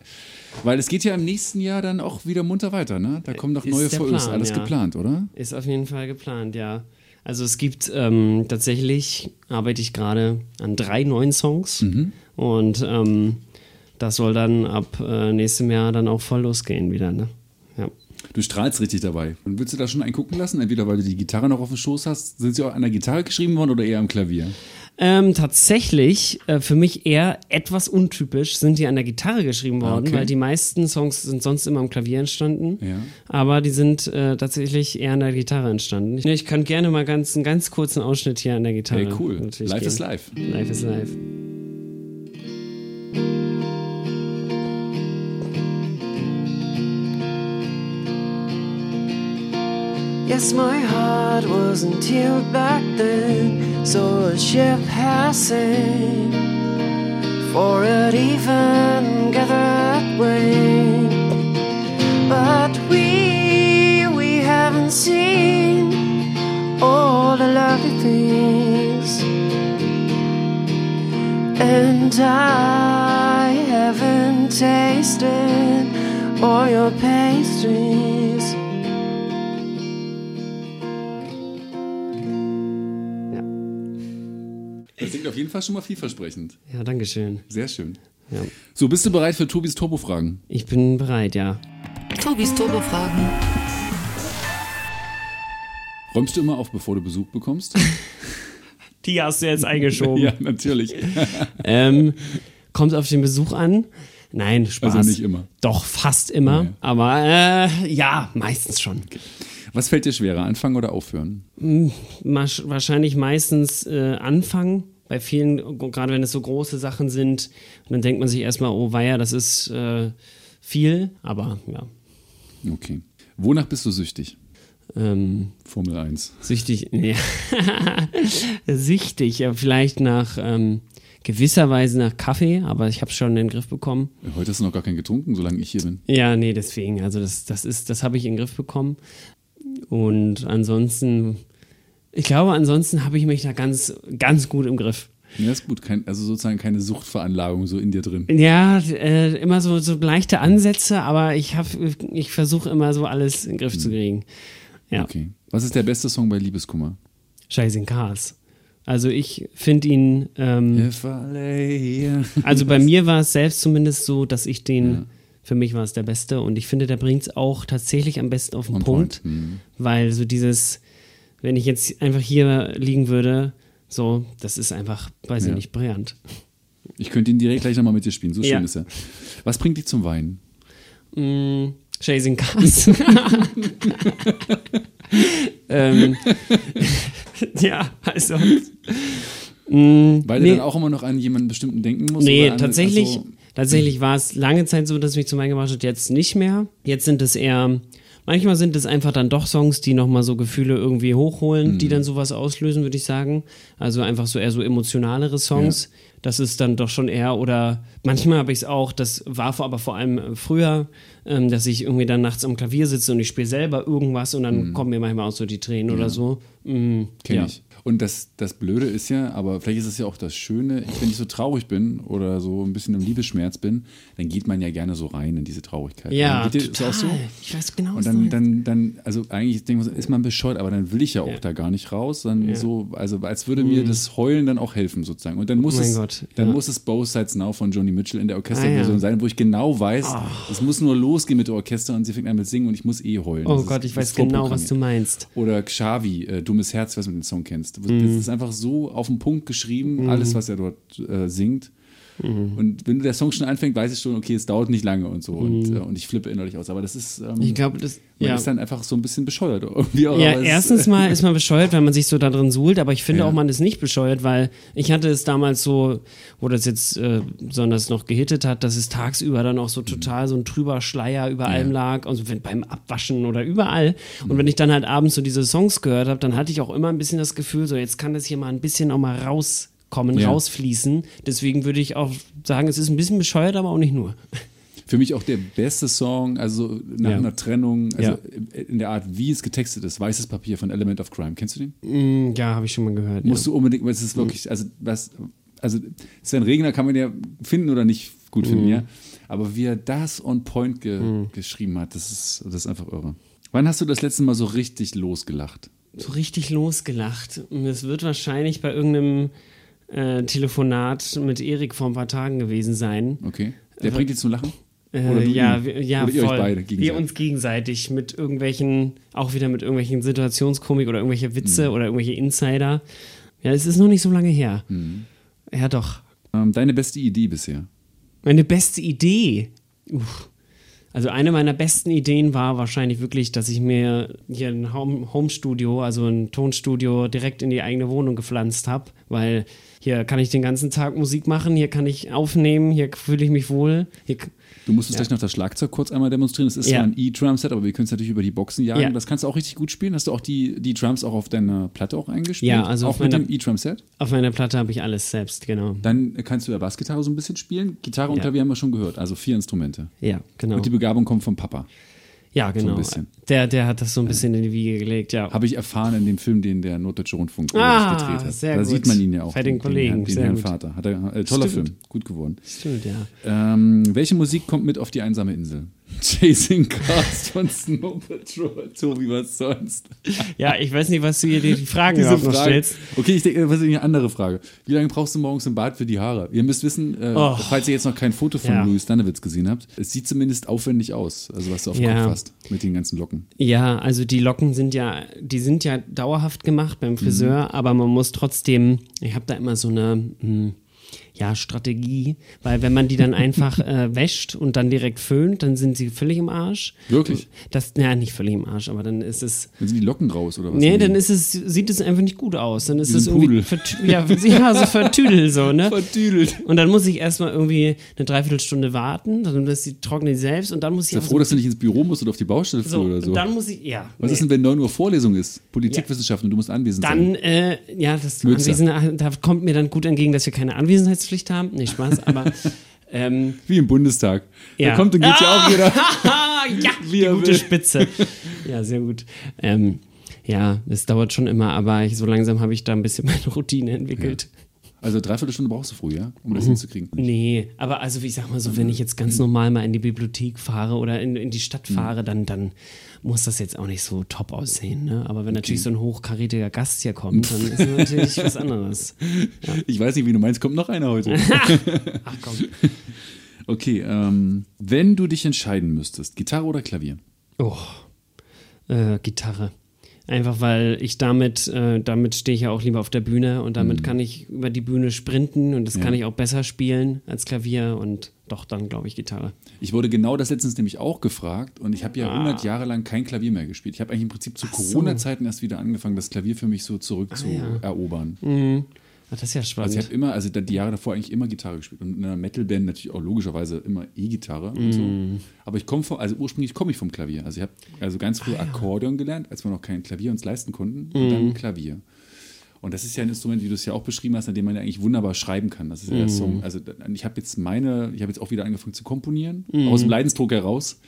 weil es geht ja im nächsten Jahr dann auch wieder munter weiter, ne? Da kommen noch neue Folgen, ist alles ja. geplant, oder? Ist auf jeden Fall geplant, ja. Also es gibt ähm, tatsächlich, arbeite ich gerade an drei neuen Songs Mhm. und ähm, das soll dann ab äh, nächstem Jahr dann auch voll losgehen wieder, ne? Du strahlst richtig dabei. Und willst du da schon einen gucken lassen? Entweder weil du die Gitarre noch auf dem Schoß hast. Sind sie auch an der Gitarre geschrieben worden oder eher am Klavier? Ähm, tatsächlich, äh, für mich eher etwas untypisch, sind die an der Gitarre geschrieben worden, Okay. weil die meisten Songs sind sonst immer am Klavier entstanden. Ja. Aber die sind äh, tatsächlich eher an der Gitarre entstanden. Ich, ich kann gerne mal ganz, einen ganz kurzen Ausschnitt hier an der Gitarre. Hey, cool. Live geben. is live. Live is live. Yes, my heart wasn't healed back then, so a ship passing for it even gathered way. But we, we haven't seen all the lovely things, and I haven't tasted all your pastries. Jeden Fall schon mal vielversprechend. Ja, Dankeschön. Sehr schön. Ja. So, bist du bereit für Tobis Turbo-Fragen? Ich bin bereit, ja. Tobis Turbo-Fragen. Räumst du immer auf, bevor du Besuch bekommst? Die hast du jetzt eingeschoben. Ja, natürlich. ähm, kommt auf den Besuch an. Nein, Spaß. Also nicht immer. Doch, fast immer. Nee. Aber äh, ja, meistens schon. Was fällt dir schwerer, anfangen oder aufhören? Masch- Wahrscheinlich meistens äh, anfangen. Bei vielen, gerade wenn es so große Sachen sind, dann denkt man sich erstmal, oh weia, das ist äh, viel. Aber ja, Okay. Wonach bist du süchtig? ähm, Formel 1. süchtig, nee. süchtig, ja, vielleicht nach ähm, gewisserweise nach Kaffee, aber ich habe es schon in den Griff bekommen. Heute hast du noch gar keinen getrunken, solange ich hier bin. Ja, nee, deswegen. Also das, das ist, das habe ich in den Griff bekommen. Und ansonsten, ich glaube, ansonsten habe ich mich da ganz, ganz gut im Griff. Ja, ist gut. Kein, also sozusagen keine Suchtveranlagung so in dir drin. Ja, äh, immer so, so leichte Ansätze, aber ich ich versuche immer so alles in den Griff zu kriegen. Ja, Okay. Was ist der beste Song bei Liebeskummer? Scheiße in Cars. Also ich finde ihn, ähm, also bei mir war es selbst zumindest so, dass ich den, für mich war es der Beste und ich finde, der bringt es auch tatsächlich am besten auf den On Punkt. point. Mhm. Weil so dieses, wenn ich jetzt einfach hier liegen würde, so, das ist einfach, weiß ich Ja. nicht, brillant. Ich könnte ihn direkt gleich nochmal mit dir spielen. So schön Ja. ist er. Was bringt dich zum Weinen? Mm, Chasing Cars. ähm, ja, also. Mm, Weil nee, du dann auch immer noch an jemanden bestimmten denken musst? nee an, tatsächlich, Also, tatsächlich war es lange Zeit so, dass mich zum Weinen gebracht hat, jetzt nicht mehr. Jetzt sind es eher, manchmal sind es einfach dann doch Songs, die nochmal so Gefühle irgendwie hochholen, Mhm. die dann sowas auslösen, würde ich sagen. Also einfach so eher so emotionalere Songs. Das ist dann doch schon eher, oder manchmal habe ich es auch, das war vor, aber vor allem äh, früher, ähm, dass ich irgendwie dann nachts am Klavier sitze und ich spiele selber irgendwas und dann kommen mir manchmal auch so die Tränen oder so. Mm, Kenn ja. ich. Und das, das Blöde ist ja, aber vielleicht ist es ja auch das Schöne, ich, wenn ich so traurig bin oder so ein bisschen im Liebesschmerz bin, dann geht man ja gerne so rein in diese Traurigkeit. Ja, Dann geht total. das auch so? Ich weiß genau, was Und dann, dann, dann, also eigentlich denke ich, ist man bescheuert, aber dann will ich ja auch Ja. da gar nicht raus. Dann Ja. Mhm. so, also als würde mir das Heulen dann auch helfen, sozusagen. Und dann muss Oh es, Gott, dann ja. muss es Both Sides Now von Johnny Mitchell in der Orchesterversion Ah, sein, wo ich genau weiß, es muss nur losgehen mit der Orchester und sie fängt an mit singen und ich muss eh heulen. Oh Das ist- Gott, ich das weiß ist genau, was du meinst. Oder Xavi, äh, Dummes Herz, was du den Song kennst. Das Mhm. ist einfach so auf den Punkt geschrieben, alles, was er dort äh, singt. Und wenn der Song schon anfängt, weiß ich schon, okay, es dauert nicht lange und so. Und, äh, und ich flippe innerlich aus. Aber das ist, ähm, Mhm. Ich glaube, das. man Ja. ist dann einfach so ein bisschen bescheuert. Irgendwie auch, Ja, erstens mal ist man bescheuert, weil man sich so da drin suhlt, aber ich finde Ja. auch, man ist nicht bescheuert, weil ich hatte es damals so, wo das jetzt äh, besonders noch gehittet hat, dass es tagsüber dann auch so total so ein trüber Schleier über allem lag, also wenn, beim Abwaschen oder überall. Und wenn ich dann halt abends so diese Songs gehört habe, dann hatte ich auch immer ein bisschen das Gefühl, so jetzt kann das hier mal ein bisschen auch mal rauskommen, Ja. rausfließen. Deswegen würde ich auch sagen, es ist ein bisschen bescheuert, aber auch nicht nur. Für mich auch der beste Song, also nach Ja. einer Trennung, also Ja. in der Art, wie es getextet ist, Weißes Papier von Element of Crime. Kennst du den? Mm, ja, habe ich schon mal gehört. Musst du unbedingt, weil es ist wirklich, also was, also Sven Regner kann man ja finden oder nicht gut Mhm. finden, ja. Aber wie er das on point ge geschrieben hat, das ist, das ist einfach irre. Wann hast du das letzte Mal so richtig losgelacht? so richtig losgelacht. Es wird wahrscheinlich bei irgendeinem äh, Telefonat mit Erik vor ein paar Tagen gewesen sein. Okay. Der bringt dich zum Lachen? Äh, Oder du ja, ihn? wir, ja, Oder ihr euch voll. beide wir gegenseitig? uns gegenseitig mit irgendwelchen, auch wieder mit irgendwelchen Situationskomik oder irgendwelche Witze Mhm. oder irgendwelche Insider. Ja, es ist noch nicht so lange her. Mhm. Ja, doch. Ähm, deine beste Idee bisher? Meine beste Idee. Uff. Also eine meiner besten Ideen war wahrscheinlich wirklich, dass ich mir hier ein Home, Home-Studio, also ein Tonstudio direkt in die eigene Wohnung gepflanzt habe, weil hier kann ich den ganzen Tag Musik machen, hier kann ich aufnehmen, hier fühle ich mich wohl. Hier, Du musst uns Ja. gleich noch das Schlagzeug kurz einmal demonstrieren. Das ist Ja. ein E-Drum-Set, aber wir können es natürlich über die Boxen jagen. Ja. Das kannst du auch richtig gut spielen. Hast du auch die, die Drums auch auf deiner Platte auch eingespielt? Ja, also auch auf mit meiner- dem E-Drum-Set? auf meiner Platte habe ich alles selbst, genau. Dann kannst du ja Bassgitarre so ein bisschen spielen. Gitarre und. Klavier haben wir schon gehört. Also vier Instrumente. Ja, genau. Und die Begabung kommt vom Papa. Ja, genau. bisschen. Der, der hat das so ein bisschen in die Wiege gelegt, ja. Habe ich erfahren in dem Film, den der Norddeutsche Rundfunk Ah, gedreht hat. sehr da gut. sieht man ihn ja auch. Bei den Kollegen, Den, Herrn- den sehr Herrn. Vater. Hat er, äh, toller Stimmt. Film. Gut geworden. Stimmt, ja. Ähm, welche Musik kommt mit auf die einsame Insel? Chasing Cars von Snow Patrol. Tobi, was sonst? Ja, ich weiß nicht, was du hier die überhaupt noch Frage. stellst. Okay, ich denke, was ist eine andere Frage? Wie lange brauchst du morgens im Bad für die Haare? Ihr müsst wissen, äh, Oh. falls ihr jetzt noch kein Foto von Ja. Louis Danewitz gesehen habt, es sieht zumindest aufwendig aus, also was du auf dem Ja. Kopf hast mit den ganzen Locken. Ja, also die Locken sind ja, die sind ja dauerhaft gemacht beim Friseur, aber man muss trotzdem, ich habe da immer so eine, hm, ja, Strategie, weil wenn man die dann einfach äh, wäscht und dann direkt föhnt, dann sind sie völlig im Arsch. Wirklich? Das, ja, nicht völlig im Arsch, aber dann ist es, Dann sind die Locken raus oder was? nee, dann ist es, sieht es einfach nicht gut aus. Dann ist es irgendwie, ja, ja, so vertüdelt so, ne? verdüdelt. Und dann muss ich erstmal irgendwie eine Dreiviertelstunde warten, dann ist die trocknen die selbst und dann muss ich Sei auch froh, dass du nicht ins Büro musst oder auf die Baustelle so, oder so. dann muss ich, ja. was nee. ist denn, wenn 9 Uhr Vorlesung ist? Politikwissenschaften und du musst anwesend Dann, sein. äh, ja, das Mütze. Anwesen, da kommt mir dann gut entgegen, dass wir keine Anwesenheitspflicht haben. Nee, Spaß, aber ähm, Wie im Bundestag. ja. Da kommt und geht ja auch jeder. ja, die gute will. Spitze. Ja, sehr gut. Ähm, ja, das dauert schon immer, aber ich, so langsam habe ich da ein bisschen meine Routine entwickelt. Also dreiviertel Stunde brauchst du früh, ja? Um Mhm. das hinzukriegen. Nee, aber also ich sag mal so, wenn ich jetzt ganz normal mal in die Bibliothek fahre oder in, in die Stadt fahre, dann, dann muss das jetzt auch nicht so top aussehen. Ne? Aber wenn natürlich so ein hochkarätiger Gast hier kommt, dann ist das natürlich was anderes. Ich weiß nicht, wie du meinst, kommt noch einer heute. Ach komm. Okay, ähm, wenn du dich entscheiden müsstest, Gitarre oder Klavier? Oh, äh, Gitarre. Einfach weil ich damit, äh, damit stehe ich ja auch lieber auf der Bühne und damit kann ich über die Bühne sprinten und das Ja. kann ich auch besser spielen als Klavier und doch dann glaube ich Gitarre. Ich wurde genau das letztens nämlich auch gefragt und ich habe ja Ah. 100 Jahre lang kein Klavier mehr gespielt. Ich habe eigentlich im Prinzip zu so. Corona-Zeiten erst wieder angefangen, das Klavier für mich so zurück zu ja. Ach, das ist ja spannend. Also ich habe immer, also die Jahre davor eigentlich immer Gitarre gespielt und in einer Metalband natürlich auch logischerweise immer E-Gitarre und so. Mhm. Aber ich komme vom, also ursprünglich komme ich vom Klavier. Also ich habe also ganz Ah, früh Akkordeon gelernt, als wir noch kein Klavier uns leisten konnten und Mhm. dann Klavier. Und das ist ja ein Instrument, wie du es ja auch beschrieben hast, an dem man ja eigentlich wunderbar schreiben kann. Das ist ja der Mhm. Song. Also ich habe jetzt meine, ich habe jetzt auch wieder angefangen zu komponieren, Mhm. aus dem Leidensdruck heraus.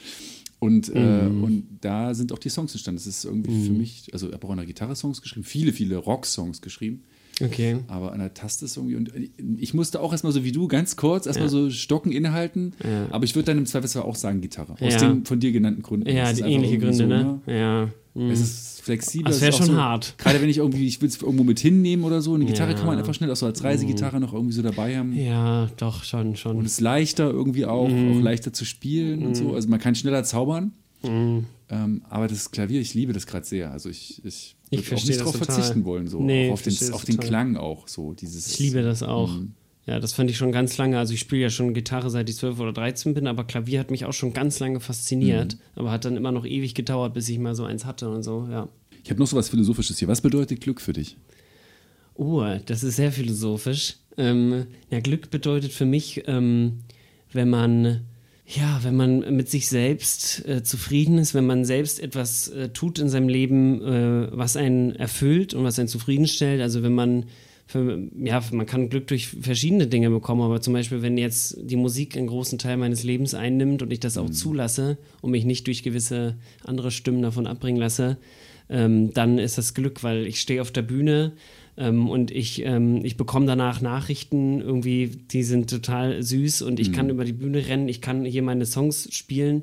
Und, äh, und da sind auch die Songs entstanden. Das ist irgendwie Mhm. für mich, also ich habe auch an der Gitarre Songs geschrieben, viele, viele Rock-Songs geschrieben. Okay. Aber an der Taste ist irgendwie. Und ich musste auch erstmal so wie du ganz kurz erstmal so Stocken innehalten. Aber ich würde dann im Zweifelsfall auch sagen Gitarre. Aus Ja. den von dir genannten Gründen. Ja, die ähnliche Gründe, so, ne? Ja. hm. Es ist flexibel. Das es wär ist auch schon so, hart. Gerade wenn ich irgendwie, ich will es irgendwo mit hinnehmen oder so. Eine Gitarre Ja. kann man einfach schnell auch so als Reisegitarre noch irgendwie so dabei haben. Ja, doch, schon, schon. Und es ist leichter irgendwie auch, Mhm. auch leichter zu spielen und so. Also man kann schneller zaubern. Mhm. Ähm, aber das Klavier, ich liebe das gerade sehr. Also ich, ich, Ich würd auch verstehe nicht darauf verzichten wollen. So. Nee, auf, den, verstehe auf den. Klang auch. So. Dieses, Ich liebe das auch. Mhm. Ja, das fand ich schon ganz lange. Also ich spiele ja schon Gitarre seit ich 12 oder 13 bin, aber Klavier hat mich auch schon ganz lange fasziniert. Mhm. Aber hat dann immer noch ewig gedauert, bis ich mal so eins hatte und so, ja. Ich habe noch so was Philosophisches hier. Was bedeutet Glück für dich? Oh, das ist sehr philosophisch. Ähm, ja, Glück bedeutet für mich, ähm, wenn man, ja, wenn man mit sich selbst äh, zufrieden ist, wenn man selbst etwas äh, tut in seinem Leben, äh, was einen erfüllt und was einen zufriedenstellt. Also wenn man, für, ja, man kann Glück durch verschiedene Dinge bekommen, aber zum Beispiel, wenn jetzt die Musik einen großen Teil meines Lebens einnimmt und ich das auch zulasse und mich nicht durch gewisse andere Stimmen davon abbringen lasse, ähm, dann ist das Glück, weil ich stehe auf der Bühne ähm, und ich, ähm, ich bekomme danach Nachrichten irgendwie, die sind total süß und ich kann über die Bühne rennen, ich kann hier meine Songs spielen.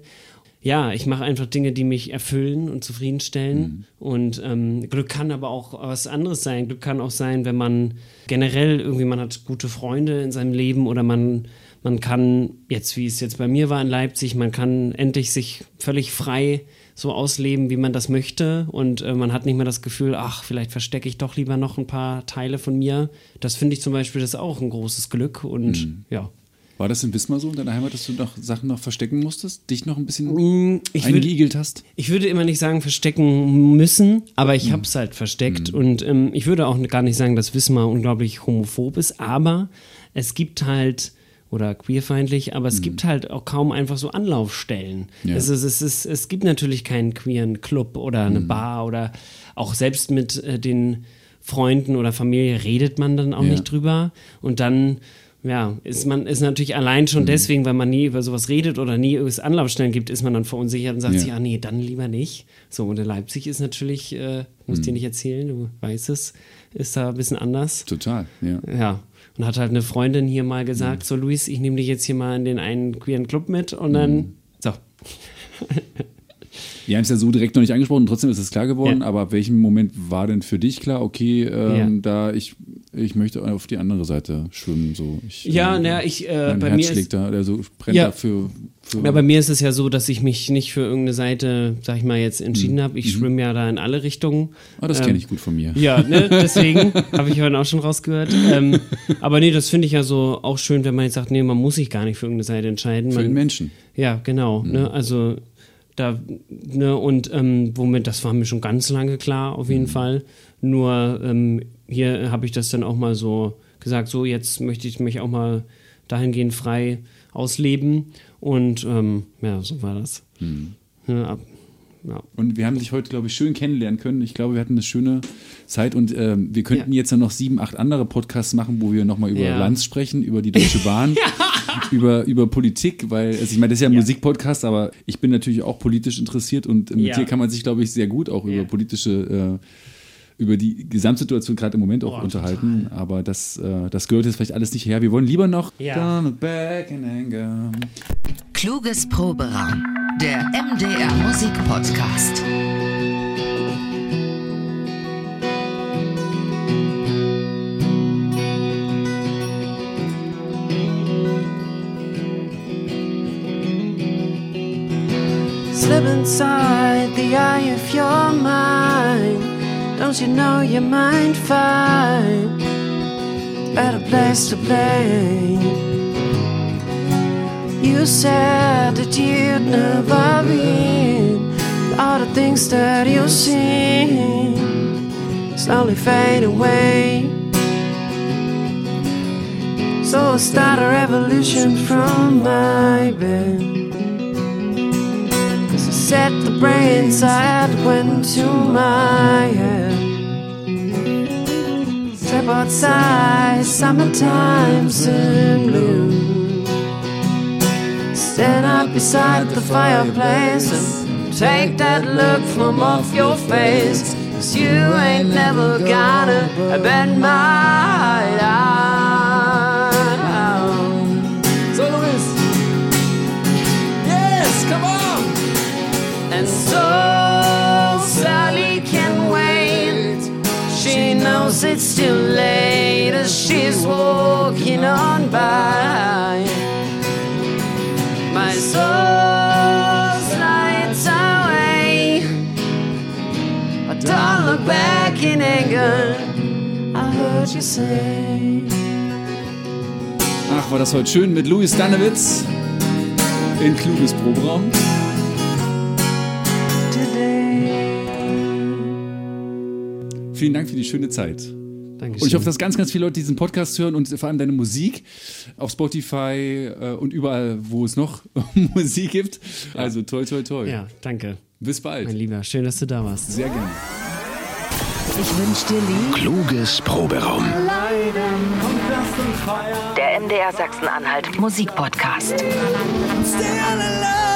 Ja, ich mache einfach Dinge, die mich erfüllen und zufriedenstellen. Und ähm, Glück kann aber auch was anderes sein. Glück kann auch sein, wenn man generell irgendwie, man hat gute Freunde in seinem Leben oder man, man kann, jetzt wie es jetzt bei mir war in Leipzig, man kann endlich sich völlig frei so ausleben, wie man das möchte. Und äh, man hat nicht mehr das Gefühl, ach, vielleicht verstecke ich doch lieber noch ein paar Teile von mir. Das finde ich zum Beispiel das ist auch ein großes Glück. Und ja. War das in Wismar so in deiner Heimat, dass du noch Sachen noch verstecken musstest? Dich noch ein bisschen Mm, Ich würd- eingeigelt hast? Ich würde immer nicht sagen verstecken müssen, aber ich habe es halt versteckt. Und ähm, ich würde auch gar nicht sagen, dass Wismar unglaublich homophob ist, aber es gibt halt, oder queerfeindlich, aber es gibt halt auch kaum einfach so Anlaufstellen. Ja. Es, ist, es, ist, es gibt natürlich keinen queeren Club oder eine Bar oder auch selbst mit äh, den Freunden oder Familie redet man dann auch Ja. nicht drüber. Und dann ja, ist man ist natürlich allein schon deswegen, weil man nie über sowas redet oder nie es Anlaufstellen gibt, ist man dann verunsichert und sagt Ja. sich, ah nee, dann lieber nicht. So, und in Leipzig ist natürlich, äh, muss dir nicht erzählen, du weißt es, ist da ein bisschen anders. Total, ja. Ja. Und hat halt eine Freundin hier mal gesagt, so Luis, ich nehme dich jetzt hier mal in den einen queeren Club mit und dann, so. Wir haben es ja so direkt noch nicht angesprochen, trotzdem ist es klar geworden, Ja. aber ab welchem Moment war denn für dich klar, okay, ähm, Ja. da ich, ich möchte auf die andere Seite schwimmen, so. Ich, Ja, ähm, na, ich, äh, mein bei Herz mir ist- schlägt da, also brennt Ja. da für, für Ja, bei mir ist es ja so, dass ich mich nicht für irgendeine Seite, sag ich mal, jetzt entschieden habe. Ich schwimme ja da in alle Richtungen. Mhm. ah, das ähm, kenne ich gut von mir. Ja, ne, deswegen habe ich heute auch schon rausgehört. Ähm, aber nee, das finde ich ja so auch schön, wenn man jetzt sagt, nee, man muss sich gar nicht für irgendeine Seite entscheiden. Für man, den Menschen. Ja, genau. Mhm. Ne, also da, ne, und ähm, womit, das war mir schon ganz lange klar, auf Mhm. jeden Fall. Nur ähm, hier habe ich das dann auch mal so gesagt, so jetzt möchte ich mich auch mal dahingehend frei ausleben. Und ähm, ja, so war das. Mhm. Ja, ab, ja. Und wir haben dich heute, glaube ich, schön kennenlernen können. Ich glaube, wir hatten eine schöne Zeit und ähm, wir könnten Ja. jetzt dann noch sieben, acht andere Podcasts machen, wo wir nochmal über Ja. Lanz sprechen, über die Deutsche Bahn, über, über Politik, weil, also ich meine, das ist ja ein Ja. Musikpodcast, aber ich bin natürlich auch politisch interessiert und mit Ja. dir kann man sich, glaube ich, sehr gut auch Ja. über politische, äh, über die Gesamtsituation gerade im Moment auch Boah, unterhalten. Aber das, äh, das gehört jetzt vielleicht alles nicht her. Wir wollen lieber noch Ja. Don't look back in anger. Kluges Proberaum. Der MDR Musik Slip inside the eye of your mind. Don't you know your mind find a better place to play? You said that you'd never been. All the things that you see slowly fade away. So I start a revolution from my bed. Set the brains I went to my head. Step outside, summertime's in bloom. Stand up beside the fireplace and take that look from off your face. Cause you ain't never gonna bend my down. Sally can wait. She knows it's too late as she's walking on by. My soul slides away. But don't look back in anger. I heard you say. Ach, war das heute schön mit Louis Danewitz in kluges Proberaum. Vielen Dank für die schöne Zeit. Dankeschön. Und ich hoffe, dass ganz, ganz viele Leute diesen Podcast hören und vor allem deine Musik auf Spotify äh, und überall, wo es noch Musik gibt. Also toi, toi, toi. ja, danke, Bis bald. mein Lieber. Schön, dass du da warst. Sehr gerne. Ich wünsche dir Lieb. Kluges Proberaum. Der MDR Sachsen-Anhalt Musik Podcast. Still in love.